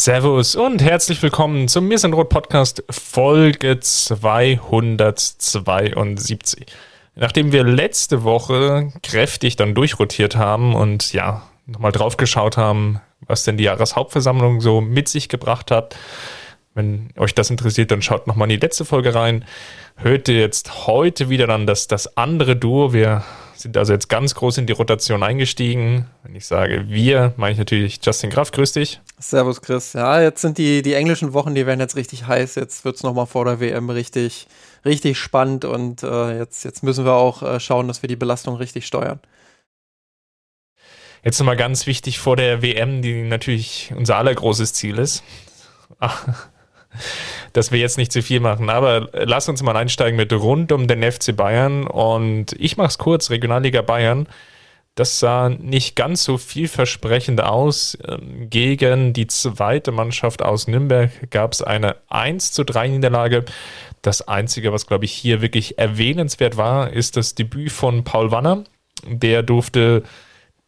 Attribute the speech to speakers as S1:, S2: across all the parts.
S1: Servus und herzlich willkommen zum Mir sind Rot Podcast Folge 272. Nachdem wir letzte Woche kräftig dann durchrotiert haben und ja, nochmal drauf geschaut haben, was denn die Jahreshauptversammlung so mit sich gebracht hat. Wenn euch das interessiert, dann schaut nochmal in die letzte Folge rein. Hört ihr jetzt heute wieder dann das, das andere Duo. Wir sind also jetzt ganz groß in die Rotation eingestiegen. Wenn ich sage wir, meine ich natürlich Justin Graf. Grüß dich.
S2: Servus Chris. Ja, jetzt sind die, die englischen Wochen, die werden jetzt richtig heiß. Jetzt wird es nochmal vor der WM richtig, richtig spannend und äh, jetzt, jetzt müssen wir auch äh, schauen, dass wir die Belastung richtig steuern.
S1: Jetzt nochmal ganz wichtig vor der WM, die natürlich unser allergroßes Ziel ist. Ach, dass wir jetzt nicht zu viel machen. Aber lass uns mal einsteigen mit rund um den FC Bayern. Und ich mache es kurz, Regionalliga Bayern. Das sah nicht ganz so vielversprechend aus. Ähm, gegen die zweite Mannschaft aus Nürnberg gab es eine 1 zu 3 Niederlage. Das Einzige, was, glaube ich, hier wirklich erwähnenswert war, ist das Debüt von Paul Wanner. Der durfte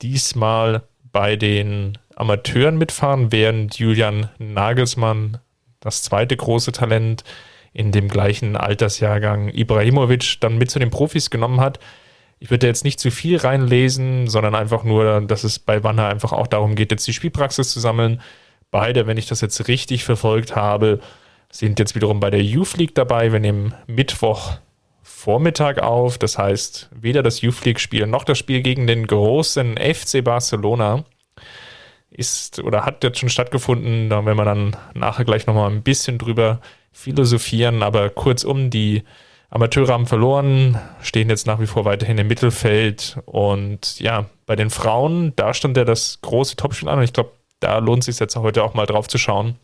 S1: diesmal bei den Amateuren mitfahren, während Julian Nagelsmann das zweite große Talent in dem gleichen Altersjahrgang Ibrahimovic dann mit zu den Profis genommen hat. Ich würde jetzt nicht zu viel reinlesen, sondern einfach nur, dass es bei Wanner einfach auch darum geht, jetzt die Spielpraxis zu sammeln. Beide, wenn ich das jetzt richtig verfolgt habe, sind jetzt wiederum bei der Youth League dabei. Wir nehmen Mittwoch Vormittag auf. Das heißt, weder das Youth League-Spiel noch das Spiel gegen den großen FC Barcelona ist oder hat jetzt schon stattgefunden. Da werden wir dann nachher gleich nochmal ein bisschen drüber philosophieren. Aber kurzum, die Amateure haben verloren, stehen jetzt nach wie vor weiterhin im Mittelfeld. Und ja, bei den Frauen, da stand ja das große Topspiel an. Und ich glaube, da lohnt es sich jetzt heute auch mal drauf zu schauen.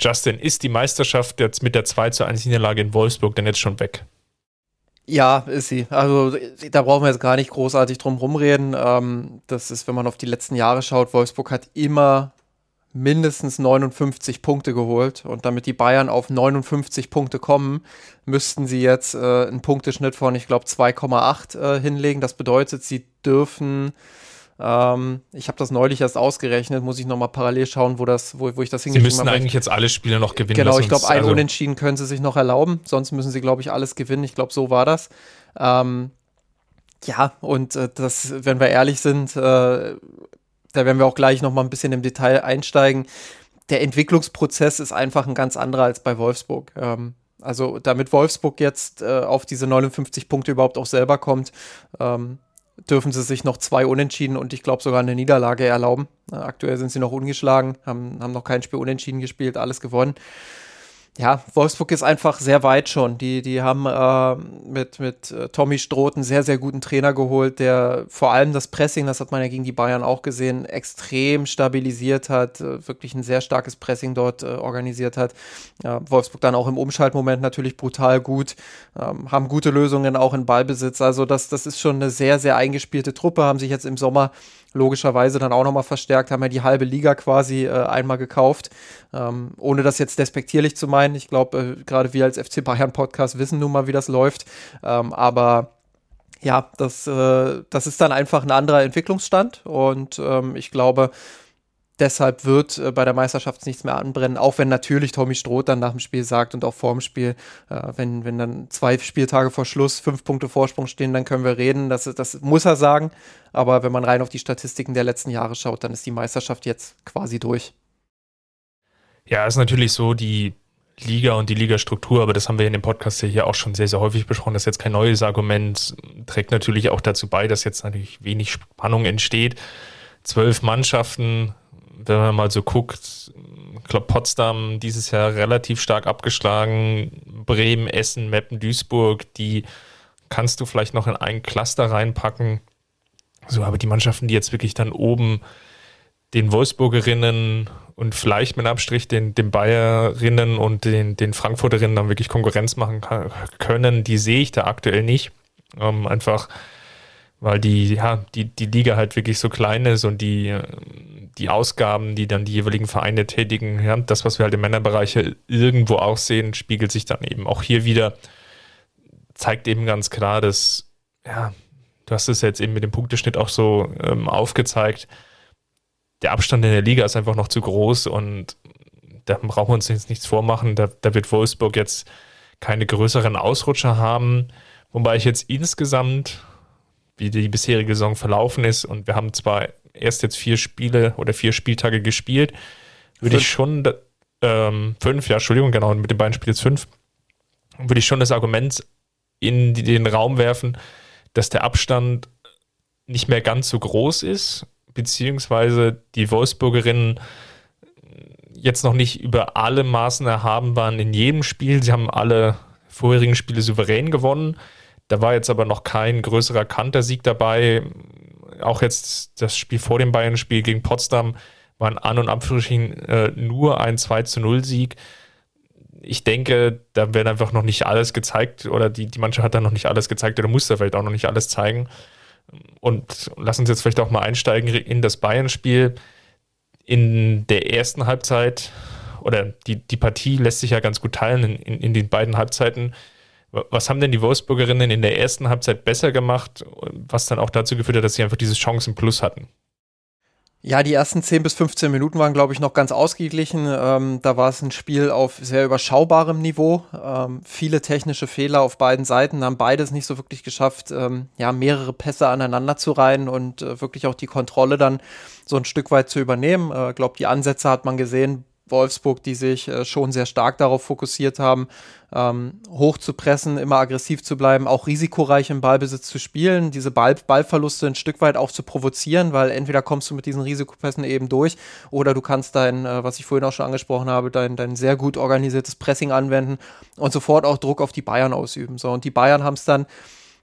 S1: Justin, ist die Meisterschaft jetzt mit der 2 zu 1 Niederlage in Wolfsburg denn jetzt schon weg?
S2: Ja, ist sie. Also da brauchen wir jetzt gar nicht großartig drum rumreden. Ähm, das ist, wenn man auf die letzten Jahre schaut, Wolfsburg hat immer mindestens 59 Punkte geholt. Und damit die Bayern auf 59 Punkte kommen, müssten sie jetzt äh, einen Punkteschnitt von, ich glaube, 2,8 äh, hinlegen. Das bedeutet, sie dürfen ähm, ich habe das neulich erst ausgerechnet, muss ich nochmal parallel schauen, wo, das, wo, wo ich das
S1: hingeschrieben habe. Sie müssen eigentlich jetzt alle Spiele noch gewinnen.
S2: Genau, ich glaube, ein also Unentschieden können sie sich noch erlauben, sonst müssen sie, glaube ich, alles gewinnen. Ich glaube, so war das. Ähm, ja, und äh, das, wenn wir ehrlich sind, äh, da werden wir auch gleich nochmal ein bisschen im Detail einsteigen. Der Entwicklungsprozess ist einfach ein ganz anderer als bei Wolfsburg. Ähm, also damit Wolfsburg jetzt äh, auf diese 59 Punkte überhaupt auch selber kommt, ähm, dürfen sie sich noch zwei Unentschieden und ich glaube sogar eine Niederlage erlauben. Aktuell sind sie noch ungeschlagen, haben, haben noch kein Spiel unentschieden gespielt, alles gewonnen ja, Wolfsburg ist einfach sehr weit schon. Die, die haben äh, mit, mit äh, Tommy Stroth einen sehr, sehr guten Trainer geholt, der vor allem das Pressing, das hat man ja gegen die Bayern auch gesehen, extrem stabilisiert hat, äh, wirklich ein sehr starkes Pressing dort äh, organisiert hat. Ja, Wolfsburg dann auch im Umschaltmoment natürlich brutal gut, ähm, haben gute Lösungen auch in Ballbesitz. Also das, das ist schon eine sehr, sehr eingespielte Truppe, haben sich jetzt im Sommer logischerweise dann auch nochmal verstärkt, haben ja die halbe Liga quasi äh, einmal gekauft. Ähm, ohne das jetzt despektierlich zu meinen. Ich glaube, äh, gerade wir als FC Bayern Podcast wissen nun mal, wie das läuft. Ähm, aber ja, das, äh, das ist dann einfach ein anderer Entwicklungsstand und ähm, ich glaube, deshalb wird äh, bei der Meisterschaft nichts mehr anbrennen, auch wenn natürlich Tommy Stroth dann nach dem Spiel sagt und auch vor dem Spiel, äh, wenn, wenn dann zwei Spieltage vor Schluss fünf Punkte Vorsprung stehen, dann können wir reden. Das, das muss er sagen. Aber wenn man rein auf die Statistiken der letzten Jahre schaut, dann ist die Meisterschaft jetzt quasi durch.
S1: Ja, ist natürlich so, die Liga und die Ligastruktur, aber das haben wir in dem Podcast hier auch schon sehr, sehr häufig besprochen. Das ist jetzt kein neues Argument, trägt natürlich auch dazu bei, dass jetzt natürlich wenig Spannung entsteht. Zwölf Mannschaften, wenn man mal so guckt, ich glaube, Potsdam dieses Jahr relativ stark abgeschlagen, Bremen, Essen, Meppen, Duisburg, die kannst du vielleicht noch in ein Cluster reinpacken. So, aber die Mannschaften, die jetzt wirklich dann oben den Wolfsburgerinnen und vielleicht mit Abstrich den, den Bayerinnen und den, den Frankfurterinnen dann wirklich Konkurrenz machen können, die sehe ich da aktuell nicht. Ähm, einfach, weil die, ja, die, die Liga halt wirklich so klein ist und die, die Ausgaben, die dann die jeweiligen Vereine tätigen, ja, das, was wir halt im Männerbereich irgendwo auch sehen, spiegelt sich dann eben auch hier wieder, zeigt eben ganz klar, dass, ja, du hast es jetzt eben mit dem Punkteschnitt auch so ähm, aufgezeigt, der Abstand in der Liga ist einfach noch zu groß und da brauchen wir uns jetzt nichts vormachen. Da, da wird Wolfsburg jetzt keine größeren Ausrutscher haben. Wobei ich jetzt insgesamt, wie die bisherige Saison verlaufen ist, und wir haben zwar erst jetzt vier Spiele oder vier Spieltage gespielt, würde ich schon, ähm, fünf, ja, Entschuldigung, genau, mit den beiden Spielen jetzt fünf, würde ich schon das Argument in den Raum werfen, dass der Abstand nicht mehr ganz so groß ist, beziehungsweise die Wolfsburgerinnen jetzt noch nicht über alle Maßen erhaben waren in jedem Spiel. Sie haben alle vorherigen Spiele souverän gewonnen. Da war jetzt aber noch kein größerer Kantersieg dabei. Auch jetzt das Spiel vor dem Bayern-Spiel gegen Potsdam war an und abfrisching äh, nur ein 2 zu 0 Sieg. Ich denke, da wird einfach noch nicht alles gezeigt oder die, die Mannschaft hat da noch nicht alles gezeigt oder muss da vielleicht auch noch nicht alles zeigen. Und lass uns jetzt vielleicht auch mal einsteigen in das Bayern-Spiel. In der ersten Halbzeit oder die, die Partie lässt sich ja ganz gut teilen in, in, in den beiden Halbzeiten. Was haben denn die Wolfsburgerinnen in der ersten Halbzeit besser gemacht, was dann auch dazu geführt hat, dass sie einfach dieses Chancen plus hatten?
S2: Ja, die ersten 10 bis 15 Minuten waren, glaube ich, noch ganz ausgeglichen. Ähm, da war es ein Spiel auf sehr überschaubarem Niveau. Ähm, viele technische Fehler auf beiden Seiten haben beides nicht so wirklich geschafft, ähm, ja, mehrere Pässe aneinander zu reihen und äh, wirklich auch die Kontrolle dann so ein Stück weit zu übernehmen. Ich äh, glaube, die Ansätze hat man gesehen. Wolfsburg, die sich äh, schon sehr stark darauf fokussiert haben, ähm, hoch zu pressen, immer aggressiv zu bleiben, auch risikoreich im Ballbesitz zu spielen, diese Ball Ballverluste ein Stück weit auch zu provozieren, weil entweder kommst du mit diesen Risikopässen eben durch oder du kannst dein, äh, was ich vorhin auch schon angesprochen habe, dein, dein sehr gut organisiertes Pressing anwenden und sofort auch Druck auf die Bayern ausüben. So, und die Bayern haben es dann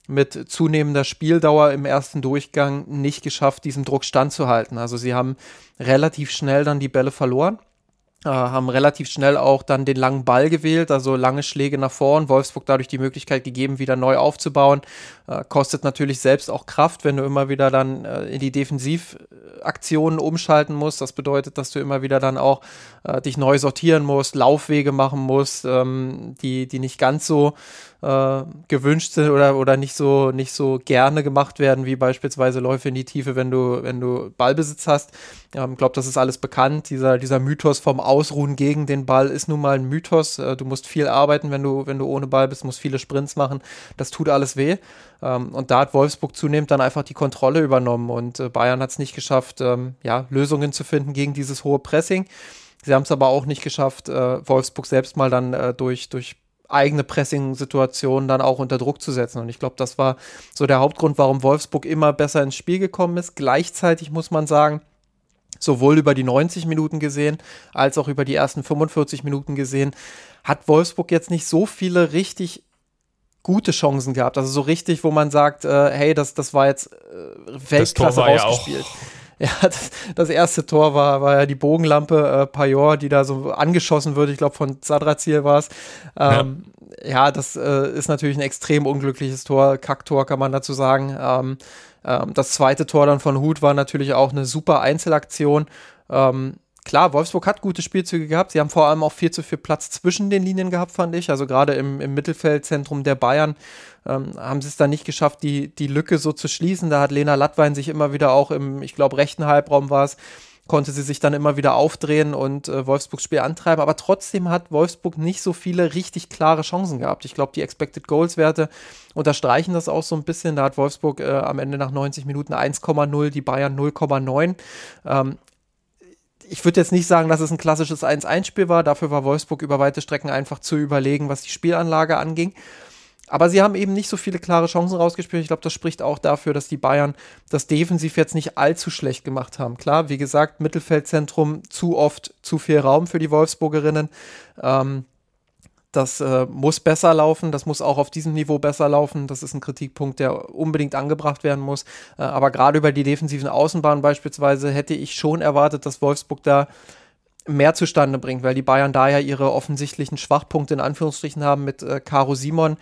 S2: mit zunehmender Spieldauer im ersten Durchgang nicht geschafft, diesem Druck standzuhalten. Also sie haben relativ schnell dann die Bälle verloren haben relativ schnell auch dann den langen Ball gewählt, also lange Schläge nach vorn. Wolfsburg dadurch die Möglichkeit gegeben, wieder neu aufzubauen. Äh, kostet natürlich selbst auch Kraft, wenn du immer wieder dann äh, in die Defensivaktionen umschalten musst. Das bedeutet, dass du immer wieder dann auch äh, dich neu sortieren musst, Laufwege machen musst, ähm, die, die nicht ganz so äh, gewünscht sind oder, oder nicht so, nicht so gerne gemacht werden, wie beispielsweise Läufe in die Tiefe, wenn du, wenn du Ballbesitz hast. Ich ähm, glaube, das ist alles bekannt. Dieser, dieser Mythos vom Ausruhen gegen den Ball ist nun mal ein Mythos. Äh, du musst viel arbeiten, wenn du, wenn du ohne Ball bist, musst viele Sprints machen. Das tut alles weh. Ähm, und da hat Wolfsburg zunehmend dann einfach die Kontrolle übernommen und äh, Bayern hat es nicht geschafft, ähm, ja, Lösungen zu finden gegen dieses hohe Pressing. Sie haben es aber auch nicht geschafft, äh, Wolfsburg selbst mal dann äh, durch, durch eigene Pressing-Situationen dann auch unter Druck zu setzen. Und ich glaube, das war so der Hauptgrund, warum Wolfsburg immer besser ins Spiel gekommen ist. Gleichzeitig muss man sagen, sowohl über die 90 Minuten gesehen, als auch über die ersten 45 Minuten gesehen, hat Wolfsburg jetzt nicht so viele richtig gute Chancen gehabt. Also so richtig, wo man sagt, äh, hey, das, das war jetzt äh, Weltklasse rausgespielt. Ja Ja, das, das, erste Tor war, war ja die Bogenlampe äh, Pajor, die da so angeschossen wird. Ich glaube, von Zadrazil war es. Ähm, ja. ja. das äh, ist natürlich ein extrem unglückliches Tor. Kacktor kann man dazu sagen. Ähm, ähm, das zweite Tor dann von Hut war natürlich auch eine super Einzelaktion. Ähm, klar, Wolfsburg hat gute Spielzüge gehabt. Sie haben vor allem auch viel zu viel Platz zwischen den Linien gehabt, fand ich. Also gerade im, im Mittelfeldzentrum der Bayern ähm, haben sie es dann nicht geschafft, die, die Lücke so zu schließen. Da hat Lena Lattwein sich immer wieder auch im, ich glaube, rechten Halbraum war es, konnte sie sich dann immer wieder aufdrehen und äh, Wolfsburgs Spiel antreiben. Aber trotzdem hat Wolfsburg nicht so viele richtig klare Chancen gehabt. Ich glaube, die Expected Goals Werte unterstreichen das auch so ein bisschen. Da hat Wolfsburg äh, am Ende nach 90 Minuten 1,0, die Bayern 0,9. Ähm, ich würde jetzt nicht sagen, dass es ein klassisches 1-1-Spiel war. Dafür war Wolfsburg über weite Strecken einfach zu überlegen, was die Spielanlage anging. Aber sie haben eben nicht so viele klare Chancen rausgespielt. Ich glaube, das spricht auch dafür, dass die Bayern das defensiv jetzt nicht allzu schlecht gemacht haben. Klar, wie gesagt, Mittelfeldzentrum zu oft zu viel Raum für die Wolfsburgerinnen. Ähm, das äh, muss besser laufen, das muss auch auf diesem Niveau besser laufen. Das ist ein Kritikpunkt, der unbedingt angebracht werden muss. Äh, aber gerade über die defensiven Außenbahnen beispielsweise hätte ich schon erwartet, dass Wolfsburg da mehr zustande bringt, weil die Bayern da ja ihre offensichtlichen Schwachpunkte in Anführungsstrichen haben mit äh, Caro Simon,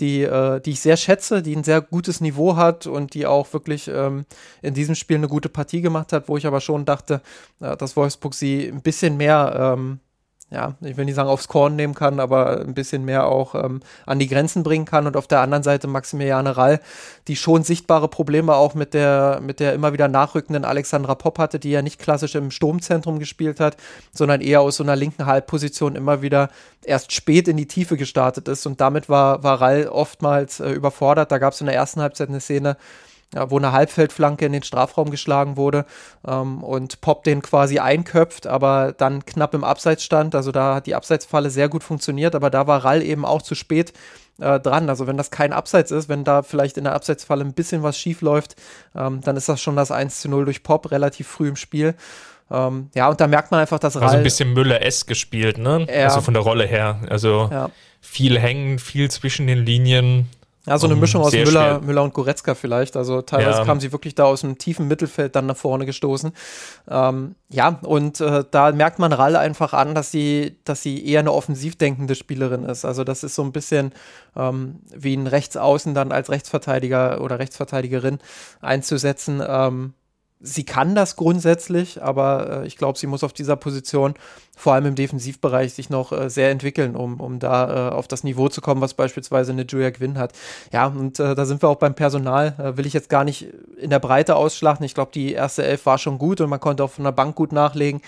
S2: die, äh, die ich sehr schätze, die ein sehr gutes Niveau hat und die auch wirklich ähm, in diesem Spiel eine gute Partie gemacht hat, wo ich aber schon dachte, äh, dass Wolfsburg sie ein bisschen mehr ähm, ja, ich will nicht sagen aufs Korn nehmen kann, aber ein bisschen mehr auch ähm, an die Grenzen bringen kann. Und auf der anderen Seite Maximiliane Rall, die schon sichtbare Probleme auch mit der, mit der immer wieder nachrückenden Alexandra Popp hatte, die ja nicht klassisch im Sturmzentrum gespielt hat, sondern eher aus so einer linken Halbposition immer wieder erst spät in die Tiefe gestartet ist. Und damit war, war Rall oftmals äh, überfordert. Da gab es in der ersten Halbzeit eine Szene, ja, wo eine Halbfeldflanke in den Strafraum geschlagen wurde ähm, und Pop den quasi einköpft, aber dann knapp im Abseits stand. Also da hat die Abseitsfalle sehr gut funktioniert, aber da war Rall eben auch zu spät äh, dran. Also wenn das kein Abseits ist, wenn da vielleicht in der Abseitsfalle ein bisschen was schief läuft, ähm, dann ist das schon das 1 zu 0 durch Pop relativ früh im Spiel. Ähm, ja, und da merkt man einfach, dass
S1: Rall. Also ein bisschen Müller-S gespielt, ne? Ja. Also von der Rolle her. Also ja. viel hängen, viel zwischen den Linien.
S2: Ja, so eine um, Mischung aus Müller, Müller und Goretzka vielleicht. Also teilweise ja. kamen sie wirklich da aus dem tiefen Mittelfeld dann nach vorne gestoßen. Ähm, ja, und äh, da merkt man Rall einfach an, dass sie, dass sie eher eine offensiv denkende Spielerin ist. Also das ist so ein bisschen ähm, wie ein Rechtsaußen dann als Rechtsverteidiger oder Rechtsverteidigerin einzusetzen. Ähm, sie kann das grundsätzlich, aber äh, ich glaube, sie muss auf dieser Position vor allem im Defensivbereich sich noch äh, sehr entwickeln, um, um da äh, auf das Niveau zu kommen, was beispielsweise eine Julia Gwynn hat. Ja, und äh, da sind wir auch beim Personal. Äh, will ich jetzt gar nicht in der Breite ausschlachten. Ich glaube, die erste Elf war schon gut und man konnte auch von der Bank gut nachlegen.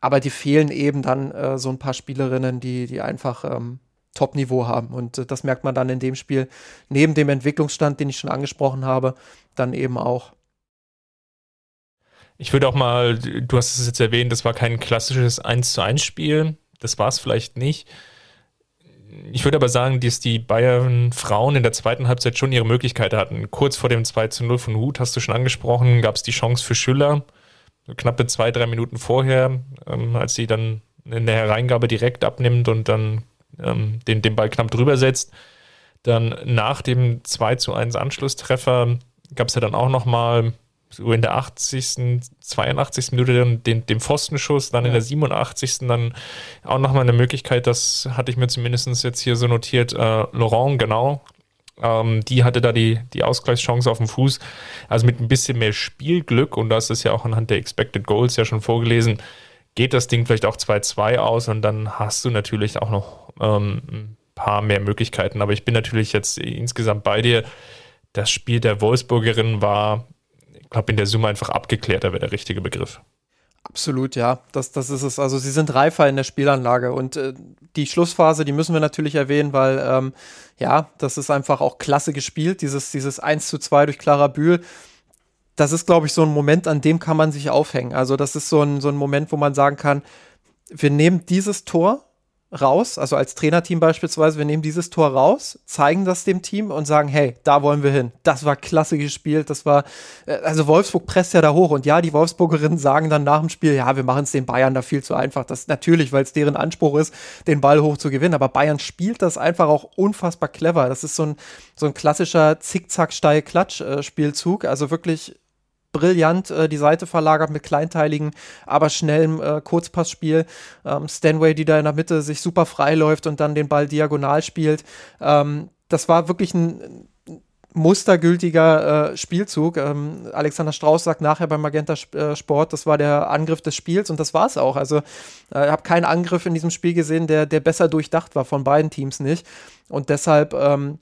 S2: Aber die fehlen eben dann äh, so ein paar Spielerinnen, die, die einfach ähm, Top-Niveau haben. Und das merkt man dann in dem Spiel neben dem Entwicklungsstand, den ich schon angesprochen habe, dann eben auch.
S1: Ich würde auch mal, du hast es jetzt erwähnt, das war kein klassisches 1 zu 1 Spiel. Das war es vielleicht nicht. Ich würde aber sagen, dass die Bayern Frauen in der zweiten Halbzeit schon ihre Möglichkeiten hatten. Kurz vor dem 2 zu 0 von Hut, hast du schon angesprochen, gab es die Chance für Schüller. Knappe zwei, drei Minuten vorher, ähm, als sie dann in der Hereingabe direkt abnimmt und dann ähm, den, den Ball knapp drüber setzt. Dann nach dem 2 zu 1 Anschlusstreffer gab es ja dann auch nochmal so in der 80., 82. Minute den, den, den Pfostenschuss, dann ja. in der 87. dann auch nochmal eine Möglichkeit, das hatte ich mir zumindest jetzt hier so notiert, äh, Laurent, genau, ähm, die hatte da die, die Ausgleichschance auf dem Fuß. Also mit ein bisschen mehr Spielglück, und das ist ja auch anhand der Expected Goals ja schon vorgelesen, geht das Ding vielleicht auch 2-2 aus und dann hast du natürlich auch noch ähm, ein paar mehr Möglichkeiten. Aber ich bin natürlich jetzt insgesamt bei dir. Das Spiel der Wolfsburgerin war glaube, in der Summe einfach abgeklärter wäre der richtige Begriff.
S2: Absolut, ja. Das, das ist es. Also sie sind reifer in der Spielanlage und äh, die Schlussphase, die müssen wir natürlich erwähnen, weil ähm, ja, das ist einfach auch klasse gespielt, dieses, dieses 1 zu 2 durch Clara Bühl. Das ist, glaube ich, so ein Moment, an dem kann man sich aufhängen. Also das ist so ein, so ein Moment, wo man sagen kann, wir nehmen dieses Tor raus, also als Trainerteam beispielsweise, wir nehmen dieses Tor raus, zeigen das dem Team und sagen, hey, da wollen wir hin. Das war klasse gespielt, das war, äh, also Wolfsburg presst ja da hoch und ja, die Wolfsburgerinnen sagen dann nach dem Spiel, ja, wir machen es den Bayern da viel zu einfach. Das natürlich, weil es deren Anspruch ist, den Ball hoch zu gewinnen, aber Bayern spielt das einfach auch unfassbar clever. Das ist so ein, so ein klassischer Zickzack-Steil-Klatsch-Spielzug, also wirklich brillant äh, die Seite verlagert mit kleinteiligen, aber schnellem äh, Kurzpassspiel. Ähm, Stanway, die da in der Mitte sich super frei läuft und dann den Ball diagonal spielt. Ähm, das war wirklich ein mustergültiger äh, Spielzug. Ähm, Alexander Strauß sagt nachher beim Magenta äh, Sport, das war der Angriff des Spiels und das war es auch. Also äh, ich habe keinen Angriff in diesem Spiel gesehen, der, der besser durchdacht war, von beiden Teams nicht. Und deshalb ähm,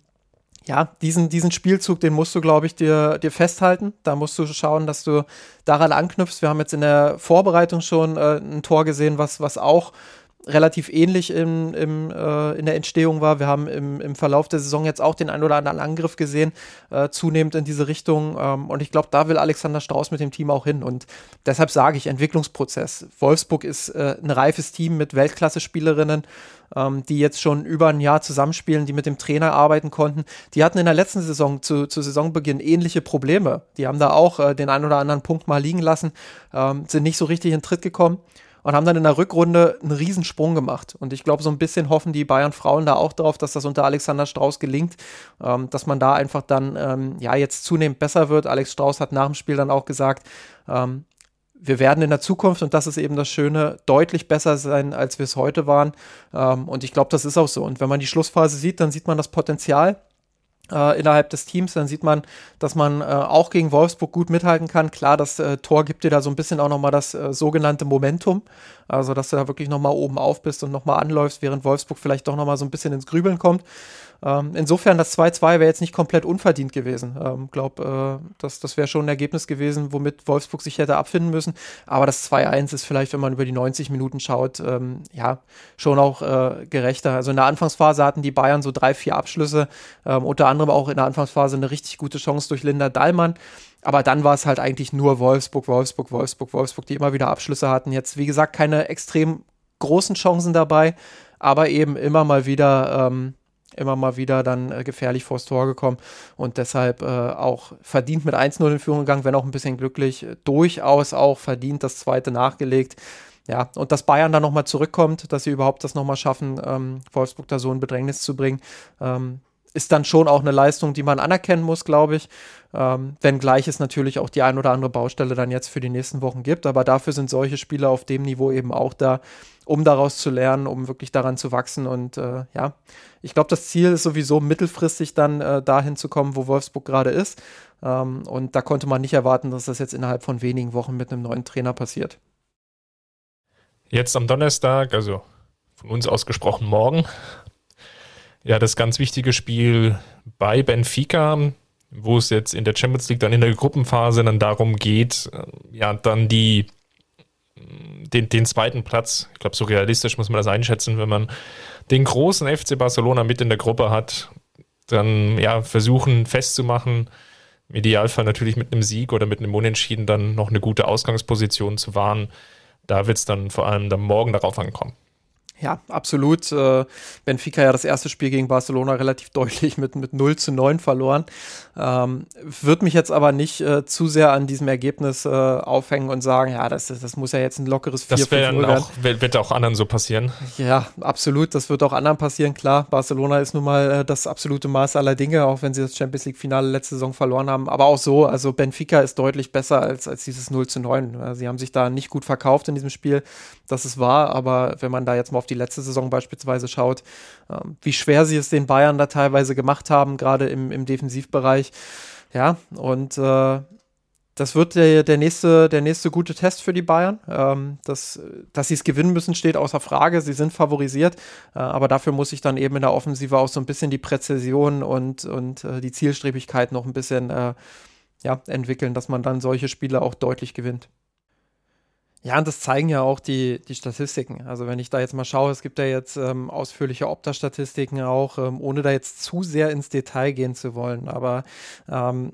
S2: ja, diesen, diesen Spielzug, den musst du, glaube ich, dir, dir festhalten. Da musst du schauen, dass du daran anknüpfst. Wir haben jetzt in der Vorbereitung schon äh, ein Tor gesehen, was, was auch relativ ähnlich im, im, äh, in der Entstehung war. Wir haben im, im Verlauf der Saison jetzt auch den ein oder anderen Angriff gesehen, äh, zunehmend in diese Richtung. Ähm, und ich glaube, da will Alexander Strauß mit dem Team auch hin. Und deshalb sage ich Entwicklungsprozess. Wolfsburg ist äh, ein reifes Team mit Weltklasse-Spielerinnen ähm, die jetzt schon über ein Jahr zusammenspielen, die mit dem Trainer arbeiten konnten. Die hatten in der letzten Saison zu, zu Saisonbeginn ähnliche Probleme. Die haben da auch äh, den einen oder anderen Punkt mal liegen lassen, ähm, sind nicht so richtig in Tritt gekommen und haben dann in der Rückrunde einen Riesensprung gemacht. Und ich glaube, so ein bisschen hoffen die Bayern Frauen da auch drauf, dass das unter Alexander Strauß gelingt, ähm, dass man da einfach dann ähm, ja jetzt zunehmend besser wird. Alex Strauß hat nach dem Spiel dann auch gesagt, ähm, wir werden in der Zukunft, und das ist eben das Schöne, deutlich besser sein, als wir es heute waren. Ähm, und ich glaube, das ist auch so. Und wenn man die Schlussphase sieht, dann sieht man das Potenzial äh, innerhalb des Teams, dann sieht man, dass man äh, auch gegen Wolfsburg gut mithalten kann. Klar, das äh, Tor gibt dir da so ein bisschen auch nochmal das äh, sogenannte Momentum. Also, dass du da wirklich nochmal oben auf bist und nochmal anläufst, während Wolfsburg vielleicht doch nochmal so ein bisschen ins Grübeln kommt. Ähm, insofern, das 2-2 wäre jetzt nicht komplett unverdient gewesen. Ich ähm, glaube, äh, das, das wäre schon ein Ergebnis gewesen, womit Wolfsburg sich hätte abfinden müssen. Aber das 2-1 ist vielleicht, wenn man über die 90 Minuten schaut, ähm, ja, schon auch äh, gerechter. Also in der Anfangsphase hatten die Bayern so drei, vier Abschlüsse, ähm, unter anderem auch in der Anfangsphase eine richtig gute Chance durch Linda Dallmann. Aber dann war es halt eigentlich nur Wolfsburg, Wolfsburg, Wolfsburg, Wolfsburg, die immer wieder Abschlüsse hatten. Jetzt, wie gesagt, keine extrem großen Chancen dabei, aber eben immer mal wieder ähm, immer mal wieder dann äh, gefährlich vors Tor gekommen und deshalb äh, auch verdient mit 1-0 in Führung gegangen, wenn auch ein bisschen glücklich, durchaus auch verdient das zweite nachgelegt. Ja, und dass Bayern dann nochmal zurückkommt, dass sie überhaupt das nochmal schaffen, ähm, Wolfsburg da so in Bedrängnis zu bringen, ähm, ist dann schon auch eine Leistung, die man anerkennen muss, glaube ich. Ähm, wenngleich es natürlich auch die ein oder andere Baustelle dann jetzt für die nächsten Wochen gibt. Aber dafür sind solche Spiele auf dem Niveau eben auch da, um daraus zu lernen, um wirklich daran zu wachsen. Und äh, ja, ich glaube, das Ziel ist sowieso mittelfristig dann äh, dahin zu kommen, wo Wolfsburg gerade ist. Ähm, und da konnte man nicht erwarten, dass das jetzt innerhalb von wenigen Wochen mit einem neuen Trainer passiert.
S1: Jetzt am Donnerstag, also von uns ausgesprochen morgen, ja, das ganz wichtige Spiel bei Benfica, wo es jetzt in der Champions League dann in der Gruppenphase dann darum geht, äh, ja, dann die den, den zweiten Platz, ich glaube, so realistisch muss man das einschätzen, wenn man den großen FC Barcelona mit in der Gruppe hat, dann ja, versuchen festzumachen, im Idealfall natürlich mit einem Sieg oder mit einem Unentschieden dann noch eine gute Ausgangsposition zu wahren. Da wird es dann vor allem dann morgen darauf ankommen.
S2: Ja, absolut. Äh, Benfica ja das erste Spiel gegen Barcelona relativ deutlich mit, mit 0 zu 9 verloren. Ähm, Würde mich jetzt aber nicht äh, zu sehr an diesem Ergebnis äh, aufhängen und sagen, ja, das, das muss ja jetzt ein lockeres 4
S1: Das werden auch, wird auch anderen so passieren.
S2: Ja, absolut. Das wird auch anderen passieren, klar. Barcelona ist nun mal äh, das absolute Maß aller Dinge, auch wenn sie das Champions League-Finale letzte Saison verloren haben. Aber auch so, also Benfica ist deutlich besser als, als dieses 0 zu 9. Sie haben sich da nicht gut verkauft in diesem Spiel, das ist wahr, aber wenn man da jetzt mal auf die letzte Saison beispielsweise schaut, ähm, wie schwer sie es den Bayern da teilweise gemacht haben, gerade im, im Defensivbereich. Ja, und äh, das wird der, der, nächste, der nächste gute Test für die Bayern. Ähm, das, dass sie es gewinnen müssen, steht außer Frage. Sie sind favorisiert, äh, aber dafür muss sich dann eben in der Offensive auch so ein bisschen die Präzision und, und äh, die Zielstrebigkeit noch ein bisschen äh, ja, entwickeln, dass man dann solche Spiele auch deutlich gewinnt. Ja, und das zeigen ja auch die, die Statistiken. Also wenn ich da jetzt mal schaue, es gibt ja jetzt ähm, ausführliche Opta-Statistiken auch, ähm, ohne da jetzt zu sehr ins Detail gehen zu wollen. Aber ähm,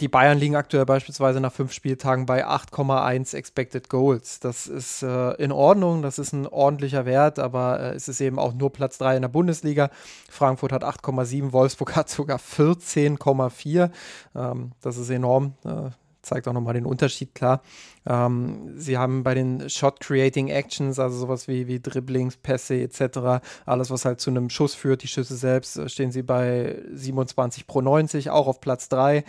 S2: die Bayern liegen aktuell beispielsweise nach fünf Spieltagen bei 8,1 Expected Goals. Das ist äh, in Ordnung, das ist ein ordentlicher Wert, aber äh, es ist eben auch nur Platz 3 in der Bundesliga. Frankfurt hat 8,7, Wolfsburg hat sogar 14,4. Ähm, das ist enorm. Äh, zeigt auch nochmal den Unterschied klar. Ähm, sie haben bei den Shot-Creating Actions, also sowas wie, wie Dribblings, Pässe etc., alles, was halt zu einem Schuss führt, die Schüsse selbst, äh, stehen sie bei 27 pro 90, auch auf Platz 3.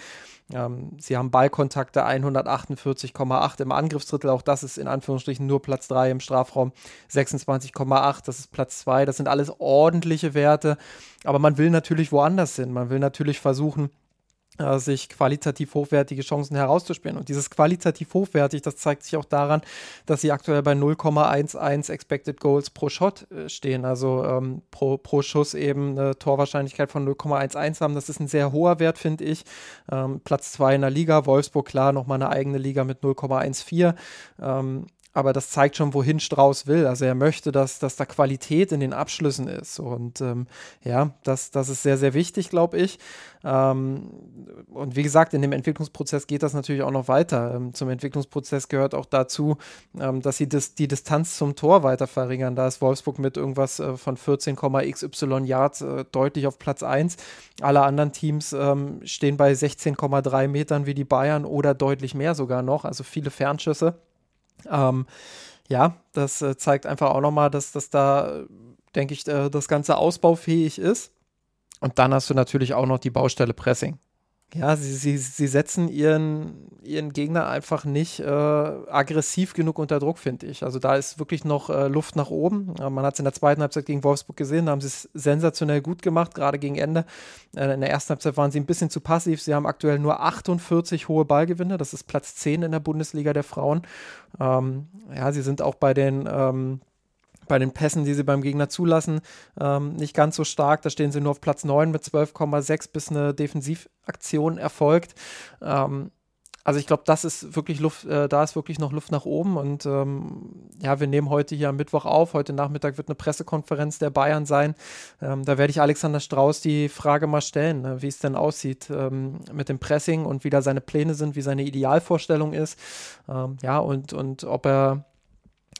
S2: Ähm, sie haben Ballkontakte 148,8 im Angriffsdrittel, auch das ist in Anführungsstrichen nur Platz 3 im Strafraum, 26,8, das ist Platz 2, das sind alles ordentliche Werte, aber man will natürlich woanders hin, man will natürlich versuchen, äh, sich qualitativ hochwertige Chancen herauszuspielen. Und dieses qualitativ hochwertig, das zeigt sich auch daran, dass sie aktuell bei 0,11 Expected Goals pro Shot äh, stehen, also ähm, pro, pro Schuss eben eine Torwahrscheinlichkeit von 0,11 haben. Das ist ein sehr hoher Wert, finde ich. Ähm, Platz 2 in der Liga, Wolfsburg klar, nochmal eine eigene Liga mit 0,14. Ähm, aber das zeigt schon, wohin Strauß will. Also er möchte, dass, dass da Qualität in den Abschlüssen ist. Und ähm, ja, das, das ist sehr, sehr wichtig, glaube ich. Ähm, und wie gesagt, in dem Entwicklungsprozess geht das natürlich auch noch weiter. Ähm, zum Entwicklungsprozess gehört auch dazu, ähm, dass sie das, die Distanz zum Tor weiter verringern. Da ist Wolfsburg mit irgendwas äh, von 14,xy Yards äh, deutlich auf Platz 1. Alle anderen Teams ähm, stehen bei 16,3 Metern wie die Bayern oder deutlich mehr sogar noch. Also viele Fernschüsse. Ähm, ja, das äh, zeigt einfach auch nochmal, dass das da, denke ich, äh, das Ganze ausbaufähig ist. Und dann hast du natürlich auch noch die Baustelle Pressing. Ja, sie, sie, sie setzen ihren, ihren Gegner einfach nicht äh, aggressiv genug unter Druck, finde ich. Also da ist wirklich noch äh, Luft nach oben. Äh, man hat es in der zweiten Halbzeit gegen Wolfsburg gesehen, da haben sie es sensationell gut gemacht, gerade gegen Ende. Äh, in der ersten Halbzeit waren sie ein bisschen zu passiv. Sie haben aktuell nur 48 hohe Ballgewinne, das ist Platz 10 in der Bundesliga der Frauen. Ähm, ja, sie sind auch bei den ähm, bei den Pässen, die sie beim Gegner zulassen, ähm, nicht ganz so stark. Da stehen sie nur auf Platz 9 mit 12,6, bis eine Defensivaktion erfolgt. Ähm, also ich glaube, das ist wirklich Luft, äh, da ist wirklich noch Luft nach oben. Und ähm, ja, wir nehmen heute hier am Mittwoch auf. Heute Nachmittag wird eine Pressekonferenz der Bayern sein. Ähm, da werde ich Alexander Strauß die Frage mal stellen, ne, wie es denn aussieht ähm, mit dem Pressing und wie da seine Pläne sind, wie seine Idealvorstellung ist. Ähm, ja, und, und ob er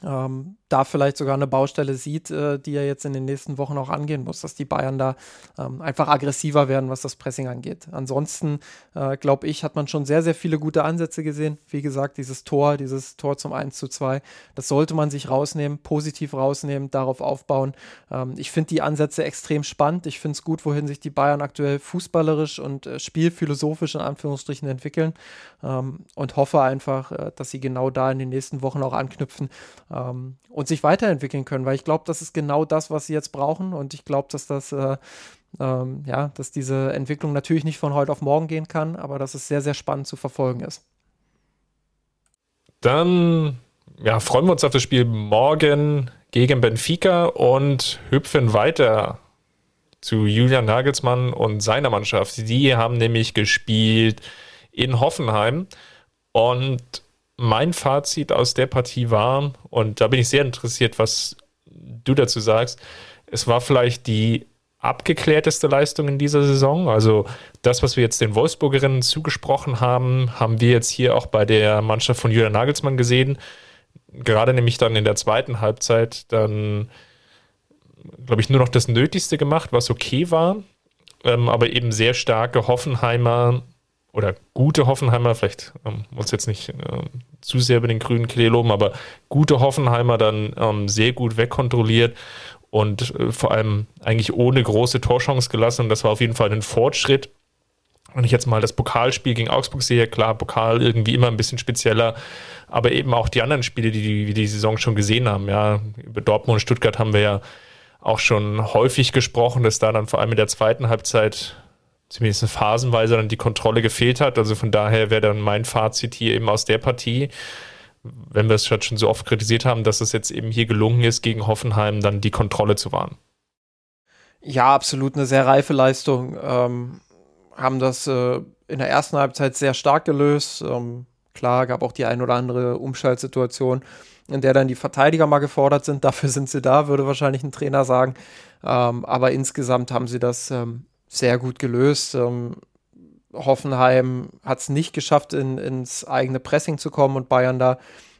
S2: ähm, da vielleicht sogar eine Baustelle sieht, äh, die er jetzt in den nächsten Wochen auch angehen muss, dass die Bayern da ähm, einfach aggressiver werden, was das Pressing angeht. Ansonsten, äh, glaube ich, hat man schon sehr, sehr viele gute Ansätze gesehen. Wie gesagt, dieses Tor, dieses Tor zum 1 zu 2, das sollte man sich rausnehmen, positiv rausnehmen, darauf aufbauen. Ähm, ich finde die Ansätze extrem spannend. Ich finde es gut, wohin sich die Bayern aktuell fußballerisch und äh, spielphilosophisch in Anführungsstrichen entwickeln ähm, und hoffe einfach, äh, dass sie genau da in den nächsten Wochen auch anknüpfen ähm, und sich weiterentwickeln können, weil ich glaube, das ist genau das, was sie jetzt brauchen und ich glaube, dass das äh, ähm, ja, dass diese Entwicklung natürlich nicht von heute auf morgen gehen kann, aber dass es sehr, sehr spannend zu verfolgen ist.
S1: Dann ja, freuen wir uns auf das Spiel morgen gegen Benfica und hüpfen weiter zu Julian Nagelsmann und seiner Mannschaft. Die haben nämlich gespielt in Hoffenheim und mein Fazit aus der Partie war, und da bin ich sehr interessiert, was du dazu sagst, es war vielleicht die abgeklärteste Leistung in dieser Saison. Also das, was wir jetzt den Wolfsburgerinnen zugesprochen haben, haben wir jetzt hier auch bei der Mannschaft von Julian Nagelsmann gesehen. Gerade nämlich dann in der zweiten Halbzeit dann, glaube ich, nur noch das Nötigste gemacht, was okay war. Ähm, aber eben sehr starke Hoffenheimer oder gute Hoffenheimer, vielleicht ähm, muss jetzt nicht äh, zu sehr über den grünen Klee loben, aber gute Hoffenheimer dann ähm, sehr gut wegkontrolliert und äh, vor allem eigentlich ohne große Torchance gelassen. Und das war auf jeden Fall ein Fortschritt. Wenn ich jetzt mal das Pokalspiel gegen Augsburg sehe, klar, Pokal irgendwie immer ein bisschen spezieller, aber eben auch die anderen Spiele, die wir die Saison schon gesehen haben. Ja, über Dortmund und Stuttgart haben wir ja auch schon häufig gesprochen, dass da dann vor allem in der zweiten Halbzeit zumindest phasenweise dann die Kontrolle gefehlt hat. Also von daher wäre dann mein Fazit hier eben aus der Partie, wenn wir es schon so oft kritisiert haben, dass es jetzt eben hier gelungen ist, gegen Hoffenheim dann die Kontrolle zu wahren.
S2: Ja, absolut eine sehr reife Leistung. Ähm, haben das äh, in der ersten Halbzeit sehr stark gelöst. Ähm, klar, gab auch die ein oder andere Umschaltsituation, in der dann die Verteidiger mal gefordert sind. Dafür sind sie da, würde wahrscheinlich ein Trainer sagen. Ähm, aber insgesamt haben sie das ähm, sehr gut gelöst. Ähm, Hoffenheim hat es nicht geschafft, in, ins eigene Pressing zu kommen und Bayern da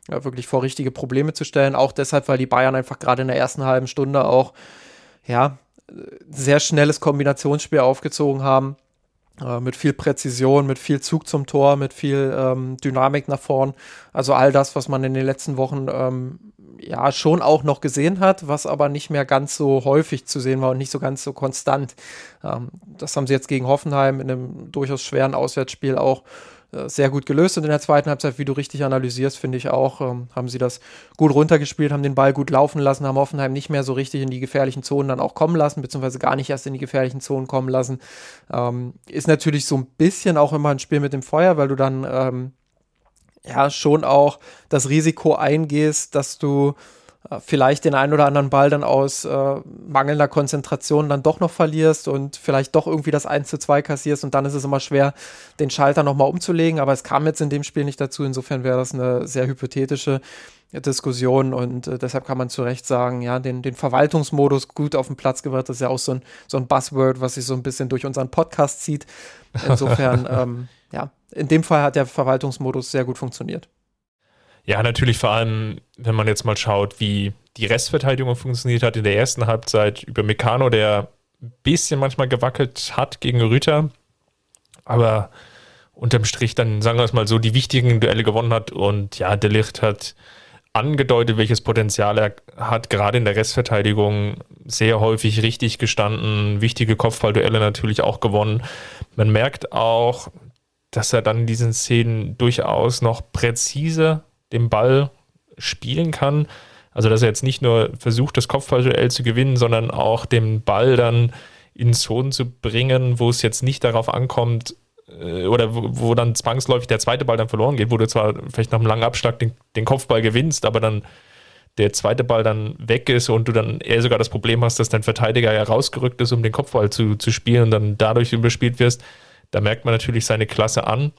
S2: ja, wirklich vor richtige Probleme zu stellen. Auch deshalb, weil die Bayern einfach gerade in der ersten halben Stunde auch ja, sehr schnelles Kombinationsspiel aufgezogen haben. Äh, mit viel Präzision, mit viel Zug zum Tor, mit viel ähm, Dynamik nach vorn. Also all das, was man in den letzten Wochen ähm, ja schon auch noch gesehen hat, was aber nicht mehr ganz so häufig zu sehen war und nicht so ganz so konstant. Ähm, das haben sie jetzt gegen Hoffenheim in einem durchaus schweren Auswärtsspiel auch sehr gut gelöst und in der zweiten Halbzeit, wie du richtig analysierst, finde ich auch, ähm, haben sie das gut runtergespielt, haben den Ball gut laufen lassen, haben Hoffenheim nicht mehr so richtig in die gefährlichen Zonen dann auch kommen lassen, beziehungsweise gar nicht erst in die gefährlichen Zonen kommen lassen. Ähm, ist natürlich so ein bisschen auch immer ein Spiel mit dem Feuer, weil du dann ähm, ja schon auch das Risiko eingehst, dass du äh, vielleicht den einen oder anderen Ball dann aus äh, mangelnder Konzentration dann doch noch verlierst und vielleicht doch irgendwie das 1 zu 2 kassierst und dann ist es immer schwer, den Schalter nochmal umzulegen. Aber es kam jetzt in dem Spiel nicht dazu. Insofern wäre das eine sehr hypothetische Diskussion und äh, deshalb kann man zu Recht sagen, ja, den, den Verwaltungsmodus gut auf den Platz gebracht. Das ist ja auch so ein, so ein Buzzword, was sich so ein bisschen durch unseren Podcast zieht. Insofern, ähm, ja, in dem Fall hat der Verwaltungsmodus sehr gut funktioniert.
S1: Ja, natürlich vor allem, wenn man jetzt mal schaut, wie die Restverteidigung funktioniert hat in der ersten Halbzeit über Meccano, der ein bisschen manchmal gewackelt hat gegen Rüter, aber unterm Strich dann, sagen wir es mal so, die wichtigen Duelle gewonnen hat und ja, Delicht hat angedeutet, welches Potenzial er hat, gerade in der Restverteidigung sehr häufig richtig gestanden, wichtige Kopfballduelle natürlich auch gewonnen. Man merkt auch, dass er dann in diesen Szenen durchaus noch präzise den Ball spielen kann. Also, dass er jetzt nicht nur versucht, das Kopfballduell zu gewinnen, sondern auch den Ball dann in Zonen zu bringen, wo es jetzt nicht darauf ankommt, äh, oder wo, wo, dann zwangsläufig der zweite Ball dann verloren geht, wo du zwar vielleicht nach einem langen Abschlag den, den, Kopfball gewinnst, aber dann der zweite Ball dann weg ist und du dann eher sogar das Problem hast, dass dein Verteidiger ja rausgerückt ist, um den Kopfball zu, zu spielen und dann dadurch überspielt wirst. Da merkt man natürlich seine Klasse an.